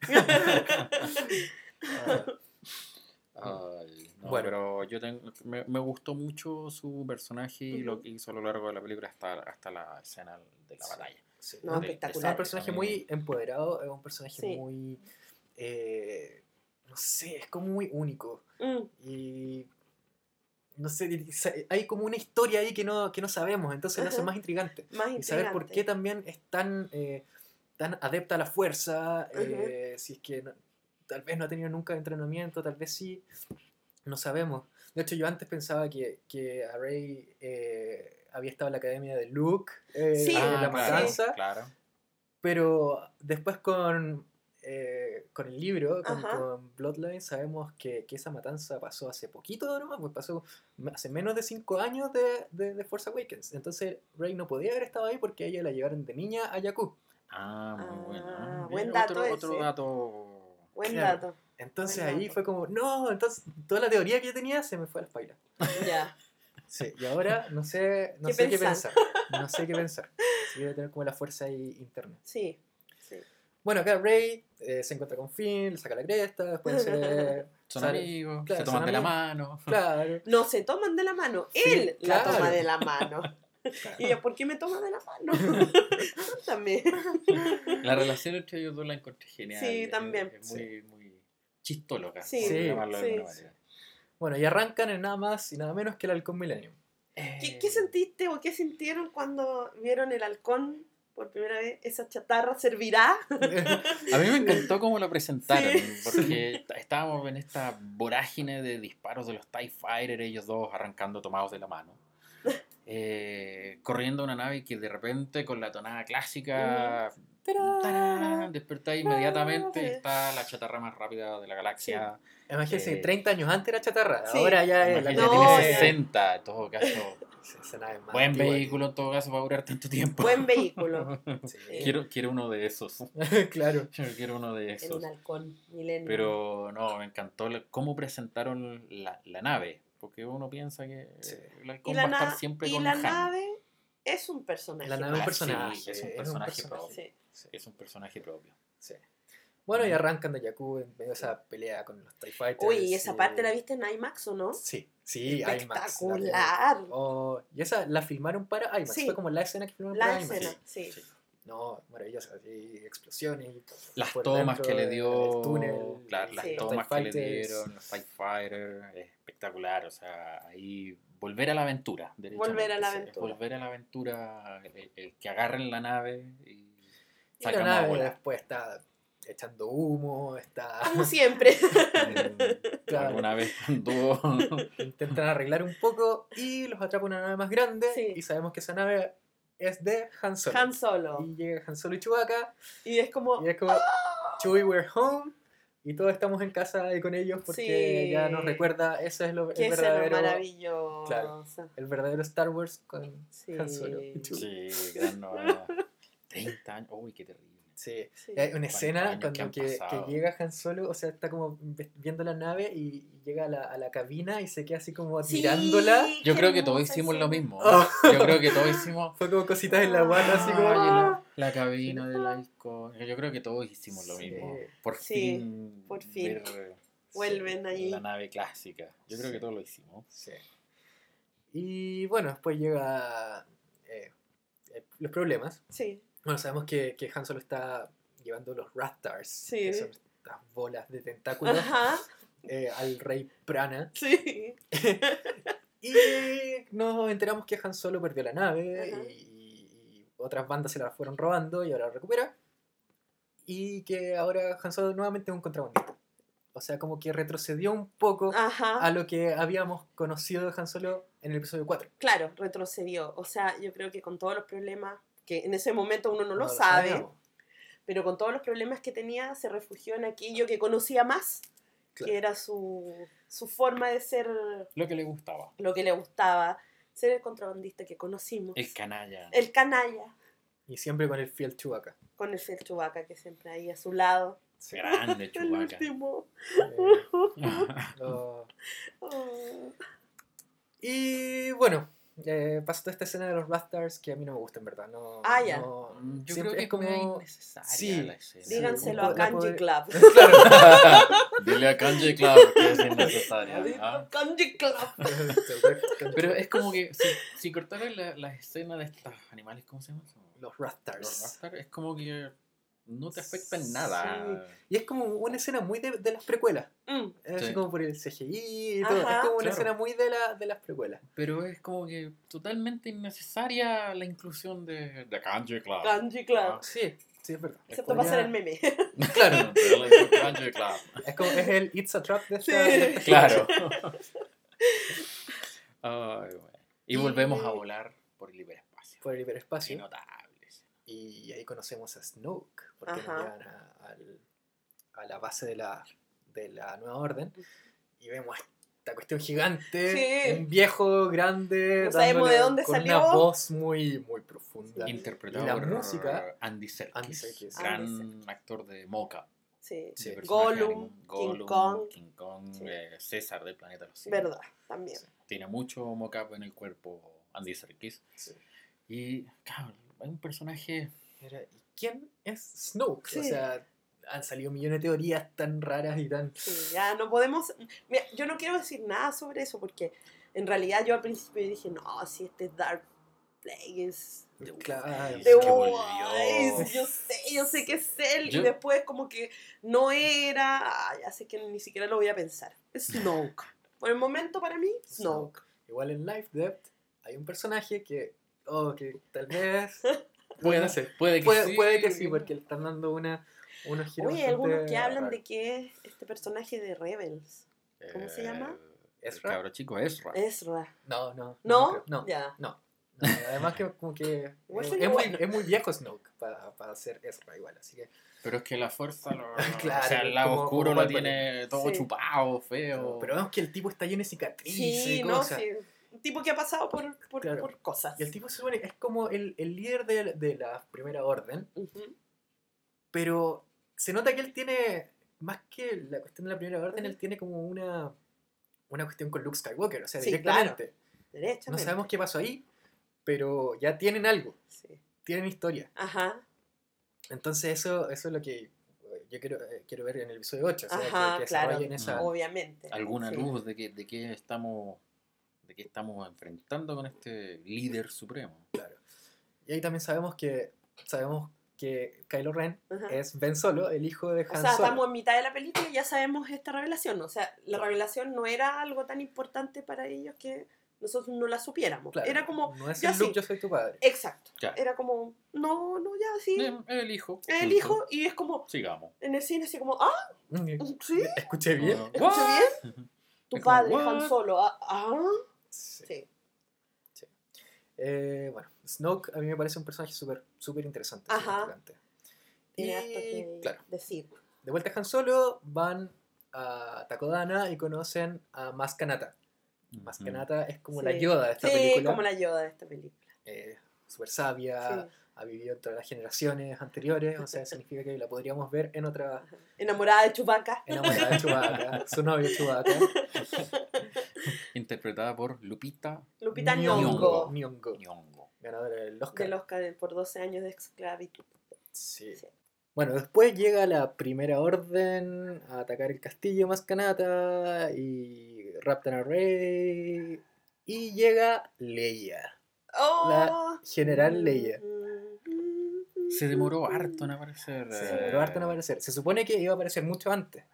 Ah, Ay, no, Bueno. pero yo tengo, me, me gustó mucho su personaje y lo que hizo a lo largo de la película hasta, hasta la escena de la Sí. batalla. sí. No, Es de- de un espectacular. personaje muy empoderado, es un personaje Sí. muy. eh, no sé, es como muy único. Mm, Y. No sé, hay como una historia ahí que no, que no sabemos, entonces lo hace Ajá. más intrigante. más Y saber por qué intrigante. también es tan, eh, tan adepta a la fuerza, eh, si es que no- tal vez no ha tenido nunca entrenamiento, tal vez sí, no sabemos. De hecho, yo antes pensaba que, que a Rey eh, había estado en la academia de Luke, eh, Sí. en Ah, la claro. matanza, Claro. Pero después con, eh, con el libro, con, Bloodline, sabemos que, que esa matanza pasó hace poquito, ¿no? Pues pasó hace menos de cinco años de, de, de Force Awakens. Entonces Rey no podía haber estado ahí porque a ella la llevaron de niña a Jakku. Ah, muy Ah, bueno. buen Bien, dato Otro, otro dato. Buen Claro. dato. Entonces Buen ahí dato. fue como, no, entonces toda la teoría que yo tenía se me fue a las pailas. Ya. Sí, y ahora no sé, no ¿Qué sé qué pensar? No sé qué pensar. Sí, debe tener como la fuerza ahí interna. Sí. Bueno, acá Rey eh, se encuentra con Finn, le saca la cresta, después se... Son sale- amigos, claro, se toman de la mano. Claro. No se toman de la mano. Sí, Él la toma de la mano. claro. Y ella, ¿por qué me toma de la mano? Cuéntame. La relación entre ellos dos la encontré genial. Sí, también. Es muy, muy chistóloga, Sí, por sí, llamarlo de sí, alguna sí. manera. Bueno, y arrancan en nada más y nada menos que el Halcón Millennium. ¿Qué, qué sentiste o qué sintieron cuando vieron el halcón por primera vez? ¿Esa chatarra servirá? A mí me encantó cómo lo presentaron, Sí. porque estábamos en esta vorágine de disparos de los TIE Fighter, ellos dos arrancando tomados de la mano. Eh, corriendo una nave que de repente con la tonada clásica tarán, desperta inmediatamente y está la chatarra más rápida de la galaxia. Imagínense, Eh, 30 años antes era chatarra, Sí. ahora ya es la No, tiene tiene ya. 60 en todo caso. Esa nave más Buen vehículo en todo caso para durar tanto tiempo. Buen vehículo. Sí. quiero, quiero uno de esos. claro. Yo quiero uno de En esos. un halcón milenio. Pero no, me encantó la- cómo presentaron la, la nave. Porque uno piensa que Sí. el y halcón la, va a estar siempre y con la Han. nave es un personaje. La nave es un Ah, personaje. sí, es un personaje propio. Es un personaje propio. sí. Bueno, y arrancan de Jakku en medio de esa pelea con los TIE Fighters. Uy, ¿y esa y- parte la viste en IMAX o no? Sí, sí, IMAX. Espectacular. Oh, y esa la filmaron para IMAX. Sí. Fue como la escena que filmaron La para IMAX. escena, sí. Sí. No, maravillosa. Y explosiones. y Las tomas dentro que le dio. túnel, claro, las Sí. tomas que le Fighters. dieron, los TIE Fighter, es espectacular. O sea, ahí volver a la aventura. Volver a la aventura. Volver a la aventura, el, el que agarren la nave y Y la nave volar. después está echando humo, está... Como siempre. Mm, Claro. Alguna vez anduvo. intentan arreglar un poco y los atrapa una nave más grande Sí. y sabemos que esa nave es de Han Solo. Han Solo. Y llega Han Solo y Chewbacca Y es como. y es como Chewie we're home y todos estamos en casa ahí con ellos porque Sí. ya nos recuerda ese es lo el es lo verdadero maravilloso. claro. el verdadero Star Wars con Sí. Han Solo y. Sí, gran novela. 30 años. Uy, qué terrible. Sí. Sí. Hay una ¿Cuántos escena cuando que, llega Han Solo, o sea, está como viendo la nave y llega a la, a la cabina y se queda así como Sí, mirándola. Yo creo que todos hicimos lo mismo. Oh. Yo creo que todos hicimos. Fue como cositas en la guata, así como... Ay, Ah. la, la cabina del halcón. Yo creo que todos hicimos lo Sí. mismo. Por Sí, fin. por fin. ver Vuelven ahí. La nave clásica. Yo creo Sí. que todos lo hicimos. Sí. Y bueno, después llega eh, eh, los problemas. Sí. Bueno, sabemos que, que Han Solo está llevando los Raptors, Sí. que son estas bolas de tentáculos, Ajá. eh, al rey Prana. Sí. Y nos enteramos que Han Solo perdió la nave y, y otras bandas se la fueron robando y ahora la recupera. Y que ahora Han Solo nuevamente es un contrabandista. O sea, como que retrocedió un poco Ajá. a lo que habíamos conocido de Han Solo en el episodio 4. Claro, retrocedió. O sea, yo creo que con todos los problemas, que en ese momento uno no lo No sabe, sabíamos. pero con todos los problemas que tenía, se refugió en aquello que conocía más, Claro. que era su, su forma de ser Lo que le gustaba. lo que le gustaba, ser el contrabandista que conocimos. El canalla. El canalla, Y siempre con el fiel Chewbacca. con el fiel Chewbacca que siempre ahí a su lado. Grande El Chewbacca. último. Eh, oh. Oh. Y bueno, eh, pasa toda esta escena de los Raptors que a mí no me gusta en verdad. No, Ah, ya. no- Mm, Yo siempre creo que es como. innecesaria Sí, la escena. Díganselo a Kanji poder- Club. Claro. Dile a Kanji Club que es innecesaria. ¿ah? Kanji Club. Pero es como que si, si cortaran la, la escena de estos animales, ¿cómo se llaman? Los Los Raptors. Raptor, es como que no te afecta en nada. Y es como una escena muy de, de las precuelas. Mm, Es así Sí. como por el CGI y todo. Ajá. es como una Claro. escena muy de, la, de las precuelas. Pero es como que totalmente innecesaria la inclusión de, de Kanji Club. Kanji Club. Ah, Sí, sí, es verdad. Excepto para hacer el meme. Claro. pero Kanji Club. Es como es el It's a Trap de esta. Sí. Claro. Ay, bueno. Y Y- volvemos a volar por el hiperespacio. Por el hiperespacio. notable. escena. Y ahí conocemos a Snoke, porque nos Ajá. llevan a, la base de la, de la nueva orden. Y vemos esta cuestión gigante, Sí. un viejo grande, No sabemos de dónde con salió. una voz muy, muy profunda. Interpretado Y la por música, Andy Serkis, Andy Serkis. gran Andy actor de Mocha. Sí. Sí. Gollum, King Kong. King Kong, Sí. eh, César del planeta de los Simios. Verdad, también. Tiene mucho mocap en el cuerpo Andy Serkis. Sí. Y, claro, es un personaje Era, ¿y quién es Snoke? O sea, han salido millones de teorías tan raras y tan... Sí, ya no podemos. Mira, yo no quiero decir nada sobre eso porque en realidad yo al principio dije, no, si este Dark. De, Claro. de. Wise, yo sé, yo sé que es él. Yo- Y después, como que no era. ah, ya sé que ni siquiera lo voy a pensar. Snoke. Por el momento, para mí, Snoke. Igual en Life Depth hay un personaje que, oh, que tal vez puede, ser. puede que puede, sí. puede que sí, porque le están dando una, unos giros Oye, hay algunos que hablan de que es este personaje de Rebels. ¿Cómo se llama? El ¿Ezra? cabro chico Ezra. Ezra. No, no. ¿No? No, Ya. no. no, Además que como que eh, es, muy, es muy viejo Snoke para, para ser Ezra igual, así que Pero es que la fuerza, lo, Claro, o sea, el lado como- oscuro como lo tiene todo Sí. chupado, feo. pero vemos que el tipo está lleno de cicatrices Sí, y no, cosas. sí. Un tipo que ha pasado por, por, Claro. por cosas. Y el tipo se supone es como el, el líder de, de la primera orden, Ujú. pero se nota que él tiene, más que la cuestión de la primera orden, Ujú. él tiene como una, una cuestión con Luke Skywalker, o sea, Sí, directamente. No Derechamente. sabemos qué pasó ahí, pero ya tienen algo, Sí. tienen historia. Ajá. Entonces eso, eso es lo que yo quiero, eh, quiero ver en el episodio 8, o sea, Ajá, que, que claro. desarrollen esa... Obviamente. alguna Sí. luz de que, de qué estamos de qué estamos enfrentando con este líder supremo. Claro. Y ahí también sabemos que sabemos que Kylo Ren Ajá. es Ben Solo, el hijo de O Han sea, Solo. estamos en mitad de la película y ya sabemos esta revelación. O sea, la Claro. revelación no era algo tan importante para ellos que nosotros no la supiéramos. Claro, Era como, No es ya el Luke, sí. yo soy tu padre. exacto. Claro. Era como, no, no, ya sí. Eh, El hijo. Es el hijo y es como, Sigamos. en el cine, así como, ah, ¿sí? Escuché bien. Ah, ¿Escuché what? bien? Tu Es como, padre, what? Han Solo. Ah, ah. Sí. Sí. Eh, bueno, Snoke a mí me parece un personaje súper súper interesante. súper Ajá. importante. Tiene harto que claro, decir. de vuelta a Han Solo, van a Takodana y conocen a Maz Kanata. Maz Ujú. Kanata es como Sí. la Yoda de esta sí, película. como la Yoda de esta película. eh, súper sabia, Sí. ha vivido en todas las generaciones anteriores, o sea, significa que la podríamos ver en otra. Enamorada de Chewbacca. enamorada de Chewbacca, su novio Chewbacca. Interpretada por Lupita Lupita Nyong'o. Nyong'o. Nyong'o, Nyong'o. ganadora del Oscar. Del Oscar por 12 años de esclavitud. Sí. Sí. Bueno, después llega la primera orden a atacar el castillo Mascanata y raptan a Rey. Y llega Leia, Oh. general Leia. Se demoró harto en aparecer. Se eh, demoró harto en aparecer. Se supone que iba a aparecer mucho antes,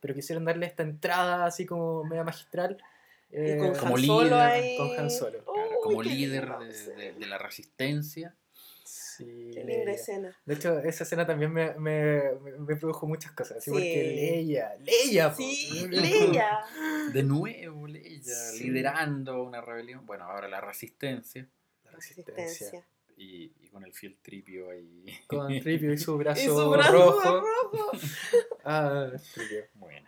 pero quisieron darle esta entrada así como media magistral. Eh, con como Han líder, ahí. con Han Solo. claro, como líder de, sí. de- de la resistencia. sí, Qué linda escena. De hecho, esa escena también me, me, me- produjo muchas cosas. Así Sí. porque Leia, Leia. Sí, Leia. De nuevo, Leia, Sí. liderando una rebelión. Bueno, ahora la resistencia. La resistencia. Y, y con el fiel tripio ahí. Con Tripio y su brazo, Y su brazo rojo. rojo. Ah, Tripio. Bueno,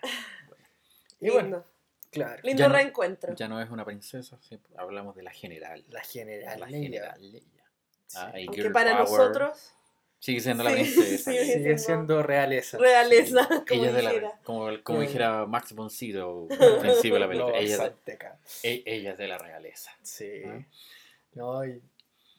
Y bueno, claro. lindo Ya no- reencuentro. ya no es una princesa, hablamos de la general. La general La general Leia. Sí. Ah, Aunque para power. nosotros, Sigue siendo la princesa. sí. Sigue siendo siendo realeza. realeza, Sí. como Ella es de la, dijera. como, como dijera Max von Sydow al principio de la película. Lord Ella, es de- e- ella es de la realeza. Sí. Ah. No, y,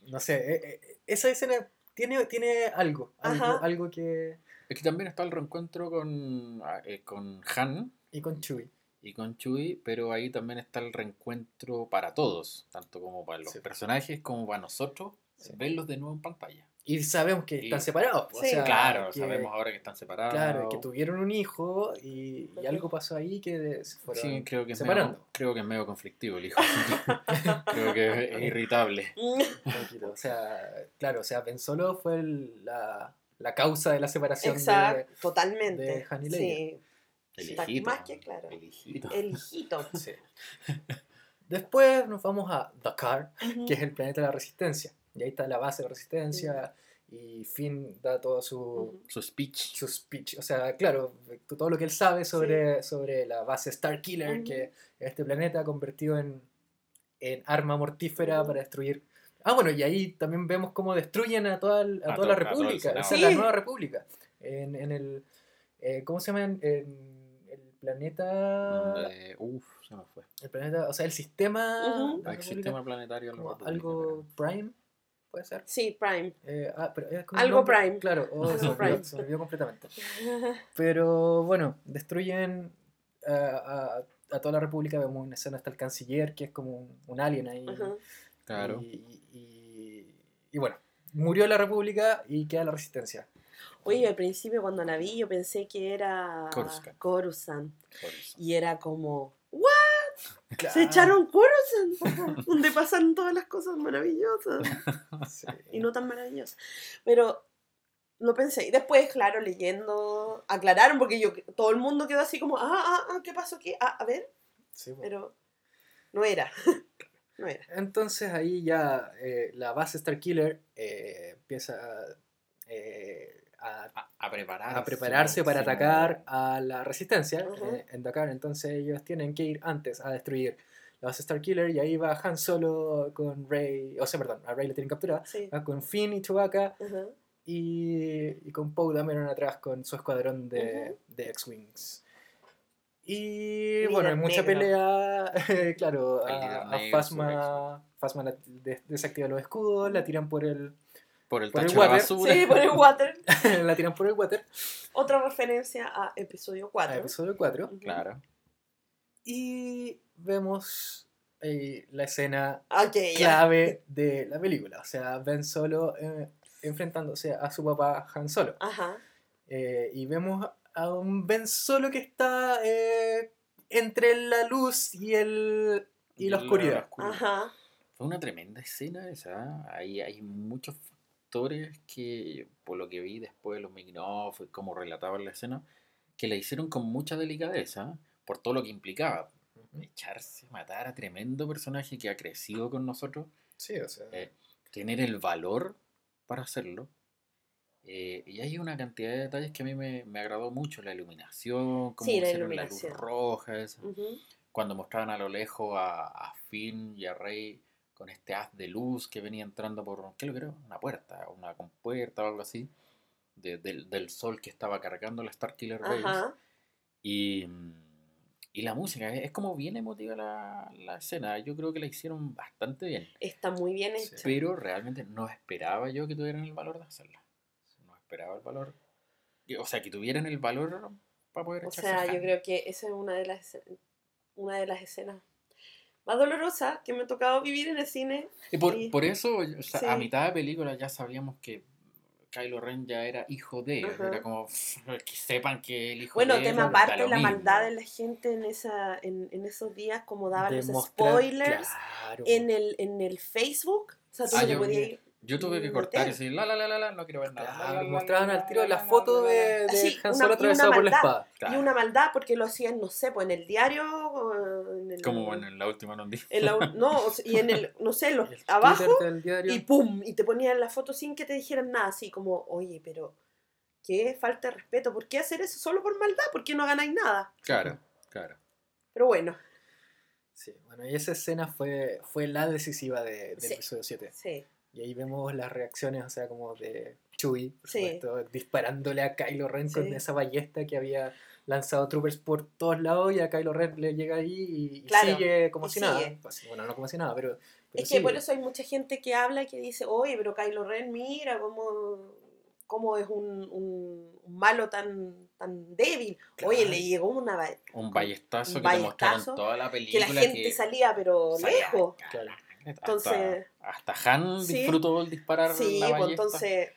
no sé, eh, eh, esa escena tiene, tiene algo, algo que... Es que también está el reencuentro con, ah, eh, con Han Y con Chewie. Y con Chewie, pero ahí también está el reencuentro para todos, tanto como para los Sí. personajes como para nosotros, Sí. verlos de nuevo en pantalla. Y sabemos que Y- están separados. o Sí. sea, claro, que- sabemos ahora que están separados. Claro, que tuvieron un hijo y, algo pasó ahí que se fueron Sí, creo que, separando. medio, creo que es medio conflictivo el hijo. creo que es irritable. Poquito. O sea, claro, o sea, Ben Solo fue el- la, la causa de la separación Exacto, totalmente. de Han y sí. El Está hijito. más que claro. El hijito. El hijito. Sí. Después nos vamos a Dakar, Ujú. que es el planeta de la resistencia. Y ahí está la base de la resistencia. y Finn da todo su, Ujú. Su speech. su speech. O sea, claro, todo lo que él sabe sobre, sobre la base Starkiller, que es este planeta convertido en, en arma mortífera para destruir. Ah, bueno, y ahí también vemos cómo destruyen a toda, a A toda to- la a todo el República. Senado. Esa es la Sí. nueva República. En, en el. eh, ¿Cómo se llama? En, en planeta. Donde, uf, se me fue. El planeta, o sea, el sistema. El sistema planetario. como algo Prime, puede ser. Sí, Prime. Eh, ah, pero es como un Algo nombre- Prime. Claro, oh, Algo se, olvidó, Prime. se olvidó completamente. Pero bueno, destruyen a, a- a toda la República. Vemos una escena hasta el canciller, que es como un, un alien ahí. Claro. Y, y- y bueno, murió la República y queda la resistencia. Oye, al principio cuando la vi yo pensé que era Coruscant. Y era como, se echaron Coruscant, donde pasan todas las cosas maravillosas Sí. y no tan maravillosas. Pero lo pensé. Y después, claro, leyendo, aclararon porque yo todo el mundo quedó así como, ah, ah, ah, ¿qué pasó aquí? Ah, a ver, Sí, pero no era. No era. Entonces ahí ya eh, la base Starkiller eh, empieza eh, a, A, a prepararse. a prepararse para sí. atacar a la resistencia eh, en Dakar. Entonces ellos tienen que ir antes a destruir la base Starkiller y ahí va Han Solo con Rey, o sea, perdón, a Rey le tienen capturada, Sí. va con Finn y Chewbacca y, y con Poe Dameron atrás con su escuadrón de, de X-Wings. Y Líder bueno, hay mucha negro. pelea, claro, El a, a Phasma, Phasma la- de- desactiva los escudos, la tiran por el, Por el Por el de water. basura. Sí, por el water. la tiran por el water, Otra referencia a episodio 4. a episodio 4. Ujú. Claro. Y vemos eh, la escena clave de la película. O sea, Ben Solo eh, enfrentándose a su papá Han Solo. Ajá. Eh, y vemos a un Ben Solo que está eh, entre la luz y, el, y la oscuridad. Ajá. Fue una tremenda escena esa. Ahí hay muchos factores que, por lo que vi después de los making of, como relataban la escena, que la hicieron con mucha delicadeza por todo lo que implicaba. Echarse, matar a tremendo personaje que ha crecido con nosotros, Sí, o sea. Eh, tener el valor para hacerlo. Eh, y hay una cantidad de detalles que a mí me, me agradó mucho, la iluminación, cómo Sí, la hicieron la luz iluminación. roja, esa Ujú. cuando mostraban a lo lejos a, a Finn y a Rey con este haz de luz que venía entrando por, ¿qué lo creo? Una puerta, una compuerta o algo así, de- del, del sol que estaba cargando la Starkiller Base. Ajá. Y, mm, y la música, es, como bien emotiva la, la escena, yo creo que la hicieron bastante bien, Está muy bien hecha. pero realmente no esperaba yo que tuvieran el valor de hacerla. No esperaba el valor, o sea, que tuvieran el valor para poder O sea, yo creo que esa es una de las una de las escenas más dolorosas que me ha tocado vivir en el cine. Y por, Sí. por eso, o sea, a Sí. mitad de película ya sabíamos que Kylo Ren ya era hijo de. Ajá. Era como que sepan que el hijo Bueno, de. tema da aparte la maldad de la gente en esa en, en esos días como daban los spoilers claro. en el en el Facebook. O sea, tú Ah, yo podías ir. Yo tuve que cortar y decir, la, la, la, la, la, no quiero ver nada. Claro, la, la, la, mostraban la, al tiro la, la la, foto de, de Sí, Han Solo y atravesado por la espada. Claro. Y una maldad porque lo hacían, no sé, pues en el diario. En el, Como en la última no vi. en la- no, y en el, no sé, los, El abajo. Y pum, y te ponían la foto sin que te dijeran nada, así como, oye, pero qué falta de respeto, ¿por qué hacer eso solo por maldad? ¿Por qué no ganáis nada? Claro, claro. Pero bueno, Sí, bueno, y esa escena fue, fue la decisiva de- del Sí. episodio 7. sí, Y ahí vemos las reacciones, o sea, como de Chewie, por Sí. supuesto, disparándole a Kylo Ren con Sí. esa ballesta que había lanzado Troopers por todos lados y a Kylo Ren le llega ahí y, y Claro, sigue como y si nada. Pues, bueno, no como si nada, pero... pero es que por eso hay mucha gente que habla y que dice, oye, pero Kylo Ren, mira cómo, cómo es un, un- un malo tan, tan débil. Oye, le llegó una... Un ballestazo Un que te mostraron ballestazo toda la que película. la gente que salía, pero salía lejos. Hasta- Entonces- Hasta, Han Sí. disfrutó el disparar Sí, la pues entonces,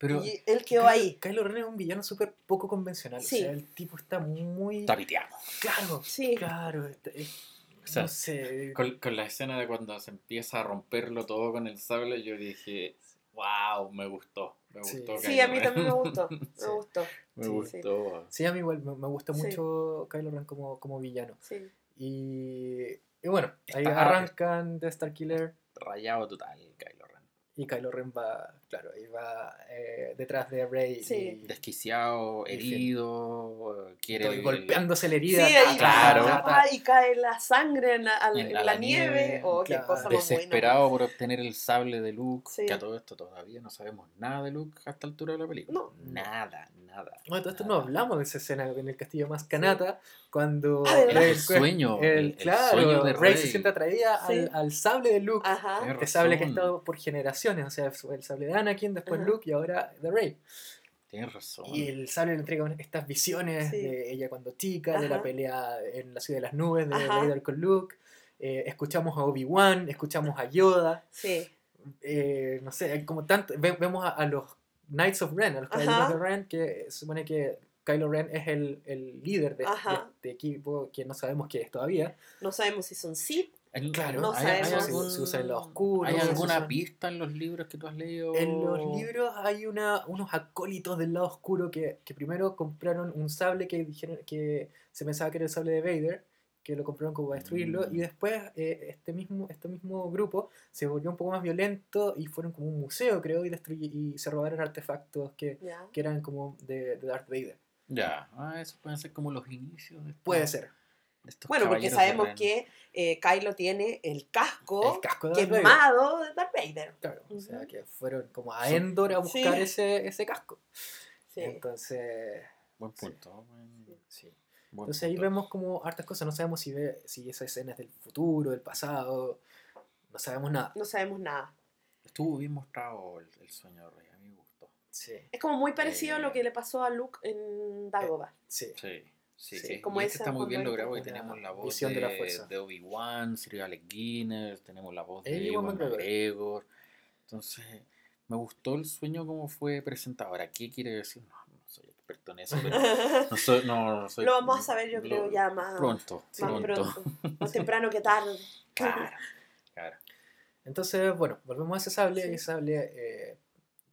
pero y él quedó Kylo- ahí. Kylo Ren es un villano súper poco convencional. Sí. O sea, el tipo está muy... está piteado. Claro, Sí. claro. está- es- O sea, no sé. Con, con la escena de cuando se empieza a romperlo todo con el sable, yo dije, wow, me gustó. Me Sí. gustó. Sí, Kylo a mí Ren. también me gustó, me Sí. gustó. me Sí. gustó. Sí, a mí igual me, me gusta Sí. mucho Kylo Ren como, como villano. Sí. Y, y bueno, ahí Está- arrancan de Starkiller Rayado total, Kylo Ren. Y Kylo Ren va, claro, va eh, detrás de Rey Sí. y, Desquiciado, herido, quiere y el- golpeándose la Sí, herida. ahí ta, ta, claro. va y cae la sangre en la, En en la la nieve. nieve, Oh, qué claro. cosa más buena. desesperado por obtener el sable de Luke, Sí. que a todo esto todavía no sabemos nada de Luke hasta la altura de la película. No. Nada, nada. Bueno, todo esto no hablamos de esa escena en el castillo más canata, cuando Ah. El sueño, el- el- el claro, sueño de Rey se Rey. siente atraída Sí. al, al sable de Luke, Ajá. Este sable que ha estado por generaciones, o sea, el sable de Anakin, después. Luke y ahora de Rey. Tienes razón. Y el sable le entrega estas visiones Sí. de ella cuando chica, de la pelea en la ciudad de las nubes de. Vader con Luke. Eh, escuchamos a Obi-Wan, escuchamos a Yoda, Sí. eh, no sé, como tanto. ve- vemos a, a los Knights of Ren, a los caballeros de Ren, que se supone que Kylo Ren es el, el líder de, este equipo que no sabemos qué es todavía. No sabemos si son Sith. Claro, No ¿hay-. Se, algún- se usa en lo oscuro. ¿Hay alguna usa- pista en los libros que tú has leído? En los libros hay una, unos acólitos del lado oscuro que, que primero compraron un sable que dijeron que se pensaba que era el sable de Vader, que lo compraron como para destruirlo, Mm. y después eh, este, mismo, este mismo grupo se volvió un poco más violento y fueron como un museo, creo, y, y se robaron artefactos que, que eran como de, de Darth Vader. Ya, ah, eso pueden ser como los inicios de Puede ser. Estos Bueno, porque sabemos que eh, Kylo tiene el casco, El casco de Darth Vader. quemado de Darth Vader. Claro, o sea que fueron como a. Endor a buscar Sí. ese, ese casco. Sí. Entonces, Buen punto. sí. buen Entonces ahí vemos como hartas cosas, no sabemos si, ve, si esa escena es del futuro, del pasado, no sabemos nada. No sabemos nada. Estuvo bien mostrado el, el sueño de Rey, a mí me gustó. Sí, Es como muy parecido a lo Eh. que le pasó a Luke en Dagobah. Sí, sí, Sí, sí. como Y este está muy bien logrado porque una tenemos la voz de, de de Obi-Wan, Sir Alec Guinness, tenemos la voz de Ewan McGregor. Entonces, me gustó el sueño como fue presentado. Ahora, ¿qué quiere decir? No, no soy experto en eso, pero no soy, no, no soy- Lo vamos a saber, yo lo- creo, ya más Pronto, más pronto. pronto. Más temprano que tarde. Claro, claro. Entonces, bueno, volvemos a ese sable Sí. y ese sable eh,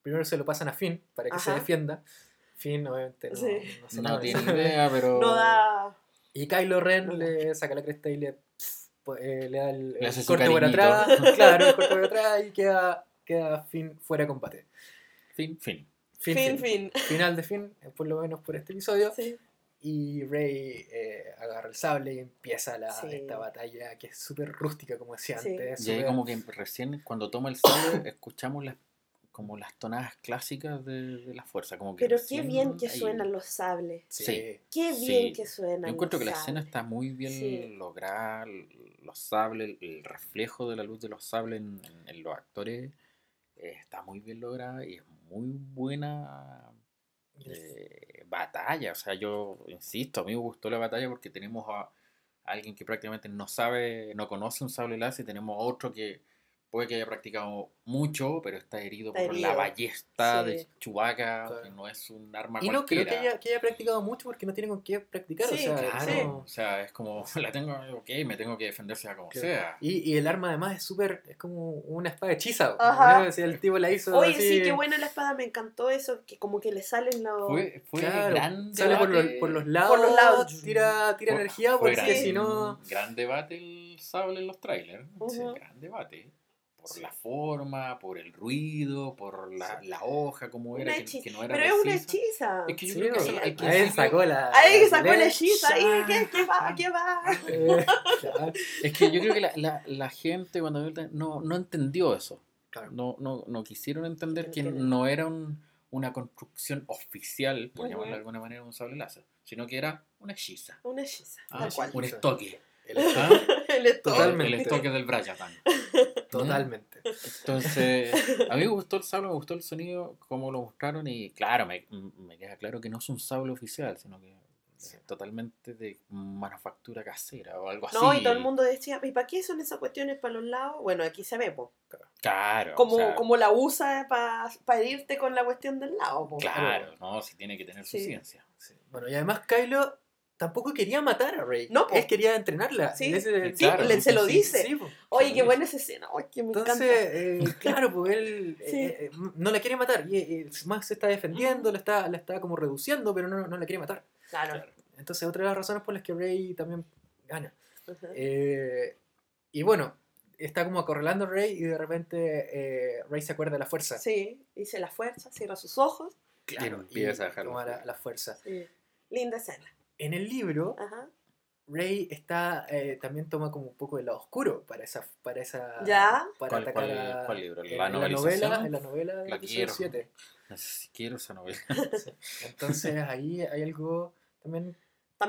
primero se lo pasan a Finn para que se defienda. Finn obviamente no, Sí. no hace No nada. tiene idea, pero. No da. Y Kylo Ren le saca la cresta y le, pf, eh, le da el, Le el corte por atrás. claro, el corte por atrás y queda, queda Finn fuera de combate. Fin, fin. Fin, Fin, fin. fin. Final de Finn, eh, por lo menos por este episodio. Sí. Y Rey eh, agarra el sable y empieza la, Sí. esta batalla que es súper rústica, como decía Sí. antes. Y ahí como que recién cuando toma el sable escuchamos las como las tonadas clásicas de, de la fuerza. Como que Pero qué bien que ahí- suenan los sables. Sí. Sí. Qué Sí. bien que suenan. Yo encuentro que la escena está muy bien Sí. lograda, los sables, el reflejo de la luz de los sables en, en- en los actores eh, está muy bien lograda y es muy buena eh, batalla. O sea, yo insisto, a mí me gustó la batalla porque tenemos a alguien que prácticamente no sabe, no conoce un sable láser y tenemos a otro que puede que haya practicado mucho, pero está herido Está por la ballesta Sí. de Chewbacca, Claro. que no es un arma Y no creo que haya, que haya practicado mucho porque no tiene con qué practicar. o Sí, sea, Claro, Sí. o sea, es como, la tengo, ok, me tengo que defender sea como Claro. sea. Y, y el arma además es súper, es como una espada hechiza. Ajá. ¿no? O sea, el tipo la hizo Oye, así, sí, qué buena la espada, me encantó eso, que como que le salen los... Fue, fue claro, gran sale por los, por los lados, los lados. tira, tira fue- energía fue porque gran- si no... Gran debate el sable en los trailers. Ujú. Gran debate. Por Sí. la forma, por el ruido, por la, la hoja, como era, que, hechiza. que no era Pero es una hechiza. Es que yo Sí, creo que ahí principio- sacó la... Ahí sacó el la- hechizo, ahí, ¿qué, qué va? ¿Qué va? Eh, claro, Es que yo creo que la, la, la gente cuando vio el tra- no, no entendió eso. claro. No, no, no quisieron entender que no era un- una construcción oficial, por llamarlo de alguna manera, un sable láser, sino que era una hechiza. Una hechiza, Ah, tal cual. un estoque. El- ¿ah? El esto- Totalmente. El estoque del Brian. Totalmente. Entonces, a mí me gustó el sable, me gustó el sonido, como lo mostraron, y claro, me, me queda claro que no es un sable oficial, sino que es totalmente de manufactura casera o algo así. No, y todo el mundo decía, ¿y para qué son esas cuestiones para los lados? Bueno, aquí sabemos. Claro. Como, o sea, como la usa para herirte con la cuestión del lado. po. Claro, no, si tiene que tener su Sí. ciencia. Sí. Bueno, y además Kylo tampoco quería matar a Rey. No. Él quería entrenarla. Sí. Ese- Sí, Claro, le- se lo sí, dice. Sí. Oye, qué buena esa escena. Ay, que me Entonces, encanta. eh, claro, pues él Sí. eh, eh, no la quiere matar. Y eh, más se está defendiendo, la está, la está como reduciendo, pero no, no la quiere matar. Claro. Claro. Entonces, otra de las razones por las que Rey también gana. Eh, y bueno, está como acorralando a Rey y de repente eh, Rey se acuerda de la fuerza. Sí, dice la fuerza, cierra sus ojos. Claro, Y empieza a dejar la toma la, fuerza. la fuerza. Sí. Linda escena. En el libro, Ajá. Rey está eh, también toma como un poco del lado oscuro para esa para esa Ya. para ¿Cuál- atacar cuál- a- cuál libro? ¿La en la novela en la novela del La episodio quiero. 7 No sé si quiero esa novela. entonces ahí hay algo también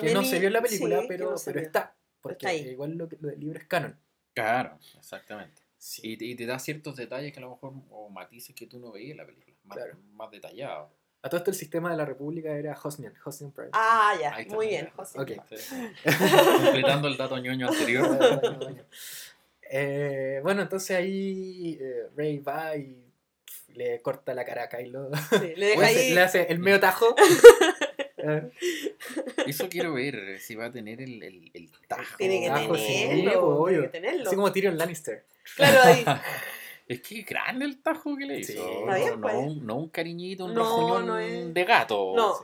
que no y- se vio en la película sí, pero, no pero está porque Está ahí. igual lo, que- lo del libro es canon Claro, exactamente. sí. Y, te- y te da ciertos detalles que a lo mejor, o matices que tú no veías en la película, más, Claro. más detallados. A todo esto el sistema de la república era Hosnian Hosnian Prime Ah, ya, está, muy bien, José. Ok. Completando el dato ñoño anterior. Eh, bueno, entonces ahí eh, Rey va y le corta la cara a Kylo. Sí, le deja hace, ahí. le hace el medio tajo. Eso quiero ver, si va a tener el, el, el tajo. Tiene que Tajo, sí, tenerlo. obvio. tiene que tenerlo. Así como Tyrion Lannister. Claro, ahí. Es que grande el tajo que le Sí. hizo. Está bien, no, pues. un, no un cariñito, un No, no es- de gato. No.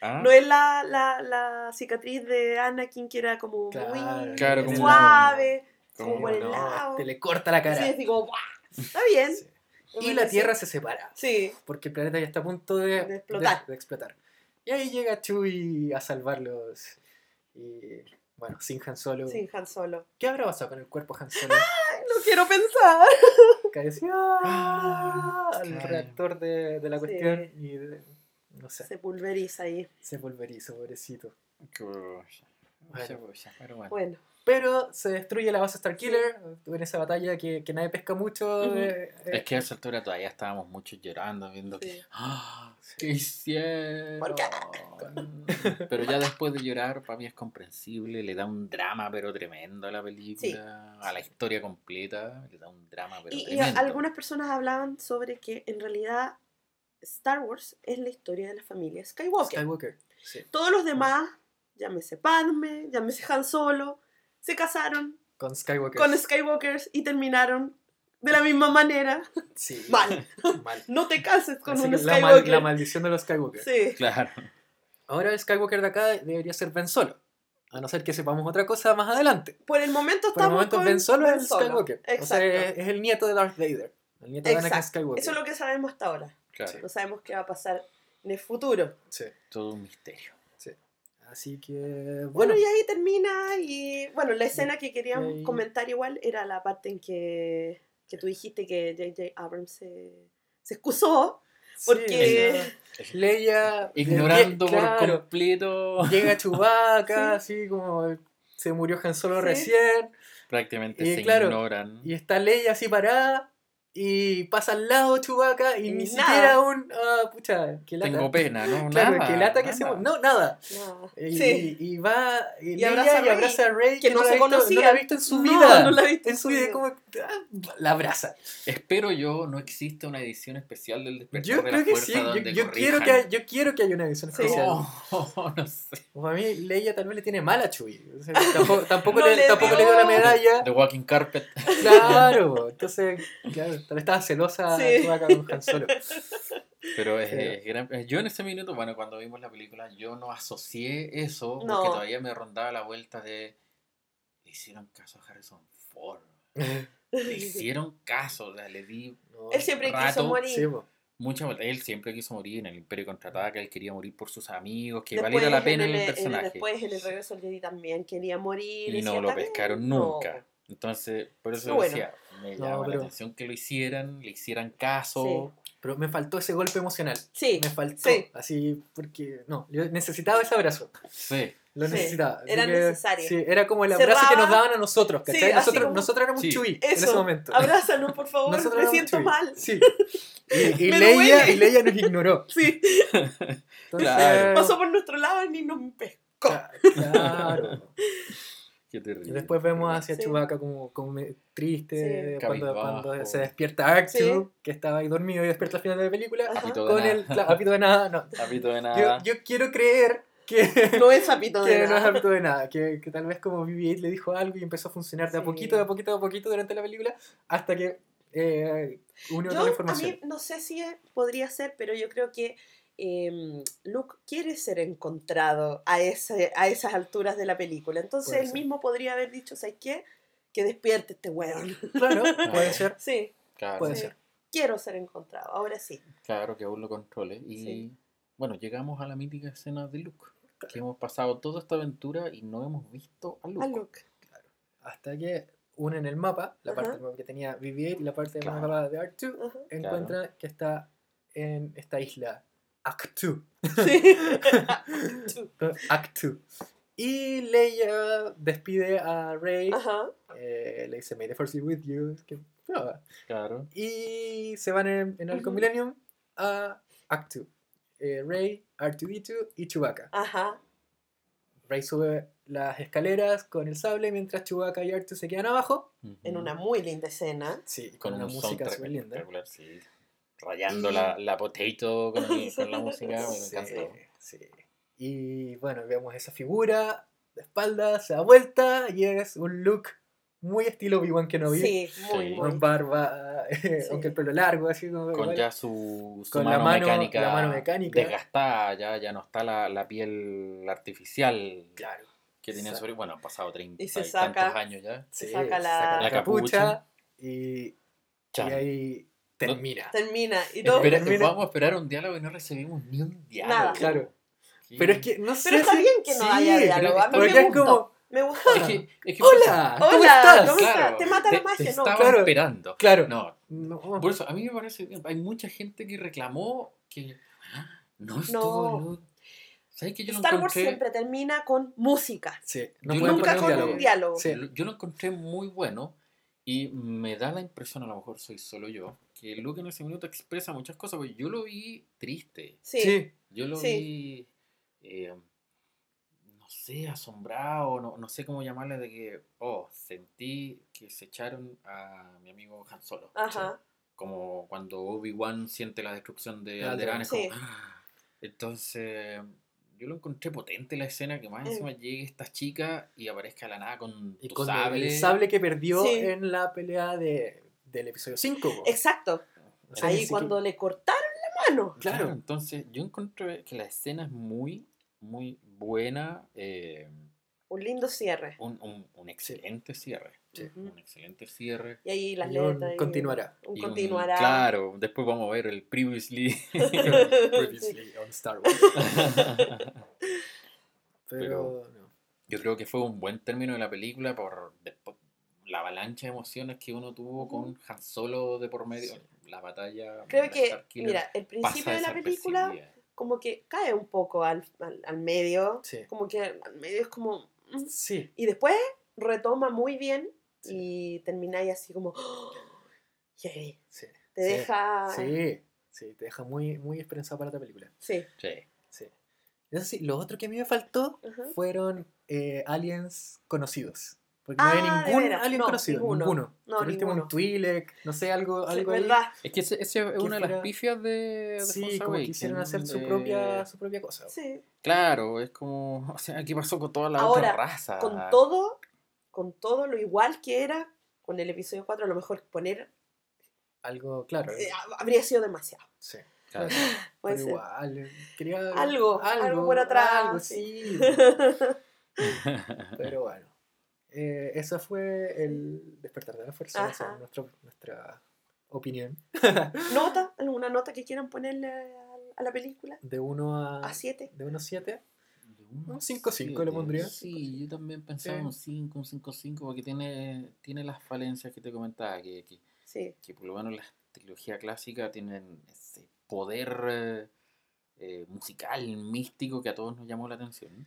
¿Ah? No es la, la, la cicatriz de Anakin que era como Claro, muy Claro, como- suave, como- por el lado. te le corta la cara. Sí, así como. Está bien. Sí. Y la. Tierra se separa. Sí, Porque el planeta ya está a punto de, De explotar. de- de explotar. Y ahí llega Chewie a salvarlos. Y bueno, sin Han Solo. sin Han Solo. ¿Qué habrá pasado con el cuerpo Han Solo? Quiero pensar. Caeció Ah, al claro. reactor de, de la Sí. cuestión y de- no sé, Se pulveriza ahí. se pulverizó, pobrecito. Bueno, Pero se destruye la base Starkiller en esa batalla que, que nadie pesca mucho. De- eh, Es que a esa altura todavía estábamos muchos llorando, viendo que. sí. ¡Ah! ¿Qué hicieron? ¿Por qué? Pero ya después de llorar, para mí es comprensible. Le da un drama, pero tremendo a la película. A la historia completa. Le da un drama, pero Y, y tremendo. algunas personas hablaban sobre que en realidad Star Wars es la historia de la familia Skywalker. Skywalker. Sí. Todos los demás, llámese Padme, llámese Han Solo, se casaron Con Skywalker. con Skywalkers y terminaron de la misma manera. Sí. Mal. Mal. No te cases con Así un que la, Skywalker. mal- la maldición de los Skywalker. sí. Claro. Ahora el Skywalker de acá debería ser Ben Solo. A no ser que sepamos otra cosa más adelante. Por el momento Por el estamos momento con Ben Solo Ben es Solo. Skywalker. O sea, Exacto. es, es el nieto de Darth Vader. El nieto de Anakin Exacto. Skywalker. Eso es lo que sabemos hasta ahora. Claro. No sabemos qué va a pasar en el futuro. Sí, Todo un misterio. sí. Así que, Bueno, bueno. y ahí termina y bueno, la escena que queríamos ahí- comentar igual era la parte en que, que tú dijiste que J.J. Abrams se, se excusó sí, porque- Leia. Ignorando por claro, completo. Llega Chewbacca, Sí. así como se murió Han Solo Sí. recién. Prácticamente Y se claro, ignoran. Y está Leia así parada. Y pasa al lado Chewbacca y Y ni nada. siquiera un. Ah, pucha, que lata. Tengo pena, ¿no? Claro, nada, que lata que se. nada. No, nada. No. Y, Sí. y, y va. Y, Y abraza a y Rey, abraza a Rey que no la se ha visto- No conocían. la ha visto en su No, vida. no la ha visto en su vida. Como. ah, la abraza. Espero yo no exista una edición especial del despertar Yo de creo la que sí. Yo, donde yo quiero que, hay- yo quiero que haya una edición Sí. especial. Oh, no sé. Como a mí, Leia tal vez le tiene mal a Chewie. O sea, tampoco tampoco, No le, le tampoco le dio. dio la medalla. The Walking Carpet. Claro. Entonces, claro, tal vez estaba celosa Sí. Con Han Solo. Pero es, es gran- eh, yo en ese minuto, bueno, cuando vimos la película, yo no asocié eso No. porque todavía me rondaba la vuelta de. Le hicieron caso a Harrison Ford. Le hicieron caso, o sea, le di No, Él siempre quiso Rato, morir. sí, mucha vuelta. Él siempre quiso morir en el Imperio Contraataca, él quería morir por sus amigos, que Después, valiera la en pena el, en personaje. después en el regreso al Jedi también quería morir. y no lo pescaron No. Entonces, por eso bueno. decía, me No, llama pero- la atención que lo hicieran, le hicieran caso. Pero me faltó ese golpe emocional. Sí, Me faltó. sí. Así, porque. No, yo necesitaba ese abrazo. Sí. Lo Sí, necesitaba. Era que, necesario. Sí, era como el abrazo que Cerraba- nos daban a nosotros. Sí, ¿cachai? nosotros, como- nosotros éramos Sí. Chewie en ese momento. abrázanos, por favor, Nosotros me siento mal. Sí. Y, y Leia, y Leia nos ignoró. Sí, Entonces, Claro. pasó por nuestro lado y ni nos pescó. Claro. Qué terrible. Y después vemos hacia Sí. Chewbacca como, como triste Sí. cuando, cuando se despierta R2, Sí. que estaba ahí dormido y despierta al final de la película. Apito de Con nada. el claro, apito de nada. No. Apito de Yo, nada. yo quiero creer que, No es apito de que no es nada. apito de nada. Que, que tal vez como BB-8 le dijo algo y empezó a funcionar de a poquito, de a poquito, de a poquito durante la película hasta que eh, unió toda la Yo, a información. mí, no sé si podría ser, pero yo creo que em, Luke quiere ser encontrado a, ese, a esas alturas de la película. Entonces Puede él ser. mismo podría haber dicho, ¿sabes qué? que despierte este weón. Claro, puede ser. Sí, Claro, Puede sí. ser. quiero ser encontrado, ahora sí. claro que aún lo controle. Y Sí. bueno, llegamos a la mítica escena de Luke. Que hemos pasado toda esta aventura y no hemos visto a Luke. A Luke. Hasta que unen el mapa, la parte Ajá. del mapa que tenía BB-8 y la parte del Claro. mapa de R2, Ajá. encuentran que está en esta isla Actu. Sí. Actu. Y Leia despide a Rey, Ajá. eh, le dice May the Force be with you. que- ah. Claro. Y se van en, en Ujú. Millennium a Actu. Eh, Rey, R2D2 y Chewbacca. Ajá. Rey sube las escaleras con el sable mientras Chewbacca y R2 se quedan abajo. En Ujú. una muy linda escena. Sí, con, con una un música súper linda. sí. Rayando Y- la, la potato con, el- con la música, me Sí, encantó. sí. Y bueno, vemos esa figura de espalda, se da vuelta y es un look muy estilo Obi-Wan Kenobi. Sí, muy, Sí. muy. Con barba, eh, Sí. aunque el pelo largo, así como. Con ya su, su Con la mano, mano- mecánica, la mano mecánica. desgastada, ya, ya no está la, la piel artificial Claro. que tenía sobre. Bueno, han pasado 30 Y y, se tantos saca- años ya. Se Sí, saca la- La capucha. y, y Chan. ahí termina. Termina. Y todo. Espera, termina- vamos a esperar un diálogo y no recibimos ni un diálogo. Nada. Claro. Sí. Pero es que no sé. Pero está si- bien que no haya diálogo. A mí me es gustó. como. Me gustó. Es que, es que ¡Hola! ¿Cómo Hola, estás? ¿cómo estás? Te mata la magia, te ¿no? Estaba Claro. esperando. Claro. No, No. por eso a mí me parece bien. Hay mucha gente que reclamó que ah, no No. estuvo. ¿Sabes que yo lo Star Wars encontré? siempre termina con música. Sí, no Nunca con diálogo. un diálogo. Sí. Yo lo encontré muy bueno y me da la impresión, a lo mejor soy solo yo, que Luke en ese minuto expresa muchas cosas, porque yo lo vi triste. Sí. Sí. Yo lo Sí. vi, eh, no sé, asombrado, no, no sé cómo llamarle, de que, oh, sentí que se echaron a mi amigo Han Solo. Ajá. Como cuando Obi-Wan siente la destrucción de Alderaan. Alderaan. como, "Ah". Entonces, yo lo encontré potente la escena, que más Mm. encima llegue esta chica y aparezca de la nada con Y tu con sable. el sable que perdió Sí. en la pelea de, del episodio 5. Exacto. O sea, ni Ahí cuando le cortaron la mano. Claro, Claro. entonces yo encontré que la escena es muy, muy buena. eh, Un lindo cierre. un, un- un excelente cierre. Sí. Un excelente cierre. Y ahí las Y un letras. y- continuará. Un y un- continuará. claro, después vamos a ver el previously. Previously on Star Wars. Pero, no. Yo creo que fue un buen término de la película por la avalancha de emociones que uno tuvo con Han Solo de por medio. La batalla. Creo que, mira, el principio de la película como que cae un poco al, al, al medio. Sí. Como que al medio es como... mm. Sí. Y después retoma muy bien y termináis así como... ¡oh! Sí. te deja... Sí. Sí, te deja muy, muy esperanzado para esta película. Sí. Sí. Sí. Eso sí, lo otro que a mí me faltó fueron eh, aliens conocidos. Porque no había Ah, ningún alien No, conocido, ninguno. ninguno. No, Por último, ninguno. un Twi'lek, no sé, algo, Sí, algo ahí. Es que ese, ese es una de las pifias de, de Sí, Force como Awakens, quisieron hacer su de- propia, su propia cosa. Sí. Claro, es como. O sea, ¿qué pasó con toda la Ahora, otra raza? Con todo, con todo lo igual que era con el episodio 4, a lo mejor poner Algo, claro. eh, habría sido demasiado. sí. Claro. Puede Pero ser. igual, eh, quería Algo, algo por atrás, Algo, sí. Pero bueno. Eh, esa fue el despertar de la fuerza. esa Ajá. es nuestro- nuestra opinión. ¿Nota? ¿Alguna nota que quieran ponerle a, a la película? De 1 a, ¿A 7? de 1 a 7. De uno Un a 5-5 le pondría. Sí, yo también pensaba Sí. un 5, un 5-5, porque tiene, tiene las falencias que te comentaba, que, que, Sí. que por lo menos la trilogía clásica tienen ese poder eh, eh, musical, místico, que a todos nos llamó la atención.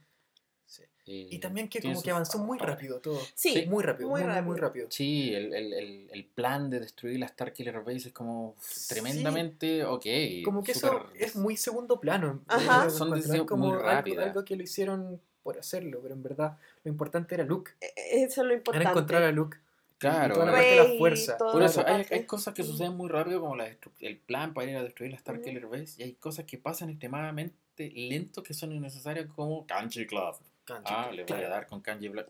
Sí. Y también que como que avanzó muy rápido todo. Sí, muy rápido, muy muy, muy, muy rápido. rápido. Sí, el, el, el, el plan de destruir la Starkiller Base es como Sí. tremendamente ok. Como que eso es muy segundo plano. Ajá. Son decisiones como muy algo, rápidas. algo que lo hicieron por hacerlo, pero en verdad lo importante era Luke. E- e- Eso es lo importante. Era encontrar a Luke. Claro, toda la Rey, parte de la fuerza. Por eso hay, hay cosas que suceden muy rápido, como la el plan para ir a destruir la Starkiller Base, y hay cosas que pasan extremadamente lentos que son innecesarias, como Kanji Club. Kanji, Ah, le voy a dar con Kanji porque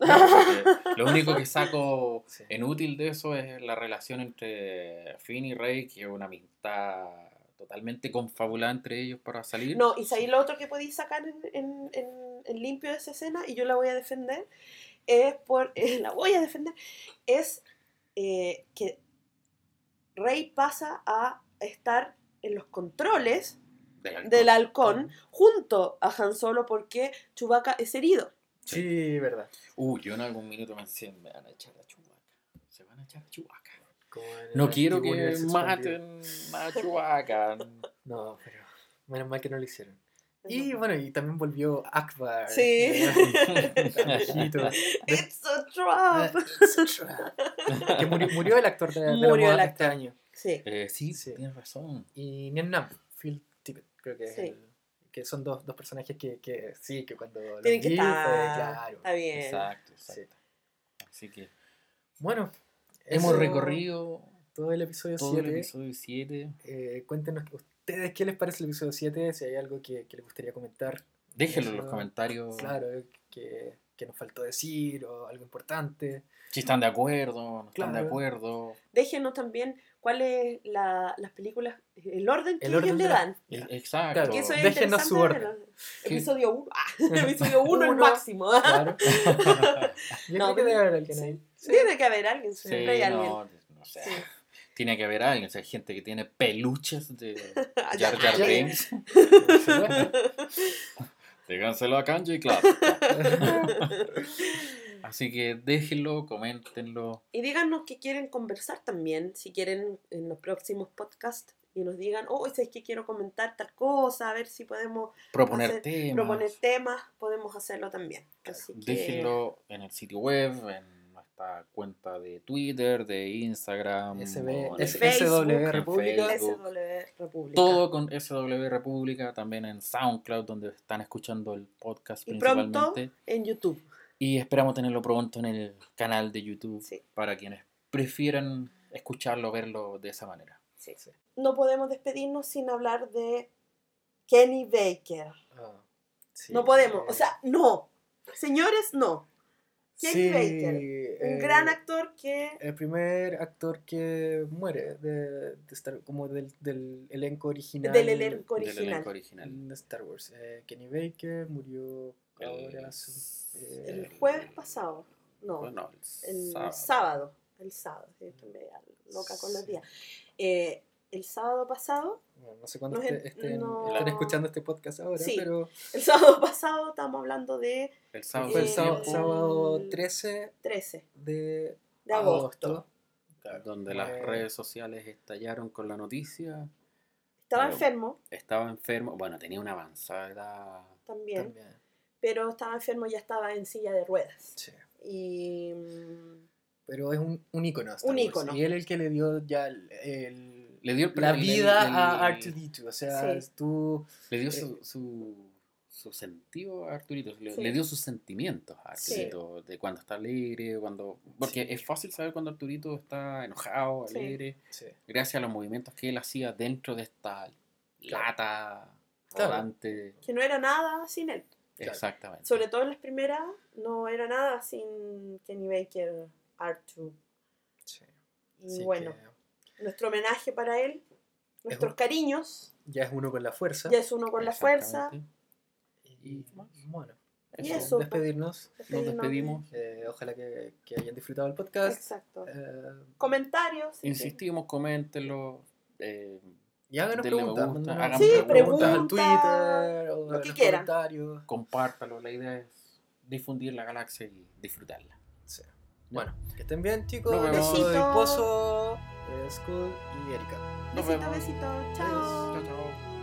Lo único que saco Sí. en útil de eso es la relación entre Finn y Rey, que es una amistad totalmente confabulada entre ellos para salir. No, y ahí lo otro que podéis sacar en, en- en- en limpio de esa escena, y yo la voy a defender, es por, eh, la voy a defender, es eh, que Rey pasa a estar en los controles del halcón junto a Han Solo porque Chewbacca es herido. Sí, verdad. Uh, yo en algún minuto me decía, me van a echar a Chewbacca. Se van a echar a Chewbacca. No quiero que maten a Chewbacca. No, pero menos mal que no lo hicieron. Y bueno, y también volvió Akbar. Sí. It's a Ah, trap. it's a trap. que murió, murió el actor de, de la el actor. este año. Sí. Eh, sí, Sí. tienes razón. Y Nien Nam, creo que es el- que son dos, dos personajes que, que sí, que cuando los Tienen que vi fue estar. claro. Está bien. Exacto, Sí. exacto. Así que Bueno, hemos eso- recorrido todo el episodio todo el 7. episodio 7. Eh, cuéntenos ustedes qué les parece el episodio 7, si hay algo que, que les gustaría comentar. Déjenlo en los comentarios Claro, que, que nos faltó decir o algo importante. si están de acuerdo, no están de Claro. acuerdo. Déjenos también cuál es la, las películas, el orden que El ellos orden le dan. Ya. Exacto. Claro. Que eso es Déjenos su orden. Episodio 1. episodio 1 el máximo. Claro. Yo No, creo que debe haber alguien sí. ahí. Sí. Tiene que haber alguien, Sí, siempre hay alguien. no, no sé. Sí. Tiene que haber alguien, o sea, hay gente que tiene peluches de Jar Jar. Binks. Díganselo a Kanji Club. Así que déjenlo, coméntenlo. Y díganos que quieren conversar también, si quieren en los próximos podcasts y nos digan, oh, es que quiero comentar tal cosa, a ver si podemos Proponer Hacer- temas. proponer temas, podemos hacerlo también. Así que Déjenlo en el sitio web, en nuestra cuenta de Twitter, de Instagram, SB, o S- Facebook, SW en República. Facebook. SW República. Todo con SW República, también en SoundCloud, donde están escuchando el podcast Y pronto principalmente. en YouTube. Y esperamos tenerlo pronto en el canal de YouTube Sí. para quienes prefieran escucharlo, verlo de esa manera. Sí. No podemos despedirnos sin hablar de Kenny Baker. Ah, sí. No podemos, Eh, o sea, no. Señores, no. Kenny sí, Baker, Un eh, gran actor que El primer actor que muere de, de Star, como del, del elenco original. del elenco Del original. elenco original. de Star Wars. Eh, Kenny Baker murió El- ahora. eh, El jueves pasado. No, Bueno, el sábado. sábado. El sábado. sí, estoy media loca con los días. Eh, el sábado pasado, bueno, no sé cuándo Nos estén, no- estén escuchando este podcast ahora, Sí. pero el sábado pasado estamos hablando de El sábado, fue el Eh, sábado, sábado el- 13 13 de, de agosto. agosto. donde las Eh, redes sociales estallaron con la noticia. Estaba Pero- enfermo Estaba enfermo, bueno, tenía una avanzada edad. también, También. pero estaba enfermo y ya estaba en silla de ruedas. Sí. Y Pero es un, un ícono. Un ícono. Y él el que le dio ya el, el- Le dio el- la el- vida a R2D2. O sea, Sí. tú. Le dio Eh, su, su, su sentido a Arturito, le, Sí. le dio sus sentimientos a Sí. Arturito, de cuando está alegre, cuando... Porque Sí. es fácil saber cuando Arturito está enojado, alegre, Sí. gracias a los movimientos que él hacía dentro de esta lata Claro. rodante. que no era nada sin él. Exactamente. Sobre todo en las primeras, no era nada sin Kenny Baker, R2. sí. Y Así bueno, que nuestro homenaje para él, nuestros un- cariños, ya es uno con la fuerza. ya es uno con la fuerza. Y bueno, Y Eso. eso. despedirnos. Nos despedimos. Eh, ojalá que, que hayan disfrutado el podcast. Exacto. Eh, Comentarios. sí, Insistimos, coméntenlo. eh, y háganos preguntas. gusta, hagan Sí, preguntas. al Twitter o lo en que los quieran. comentarios. compártalo. La idea es difundir la galaxia y disfrutarla. Sí. Bueno, que estén bien, chicos. Nos vemos. Pozo, Skull y Erika. Nos Besito, vemos. besito. Chao. Chao, chao.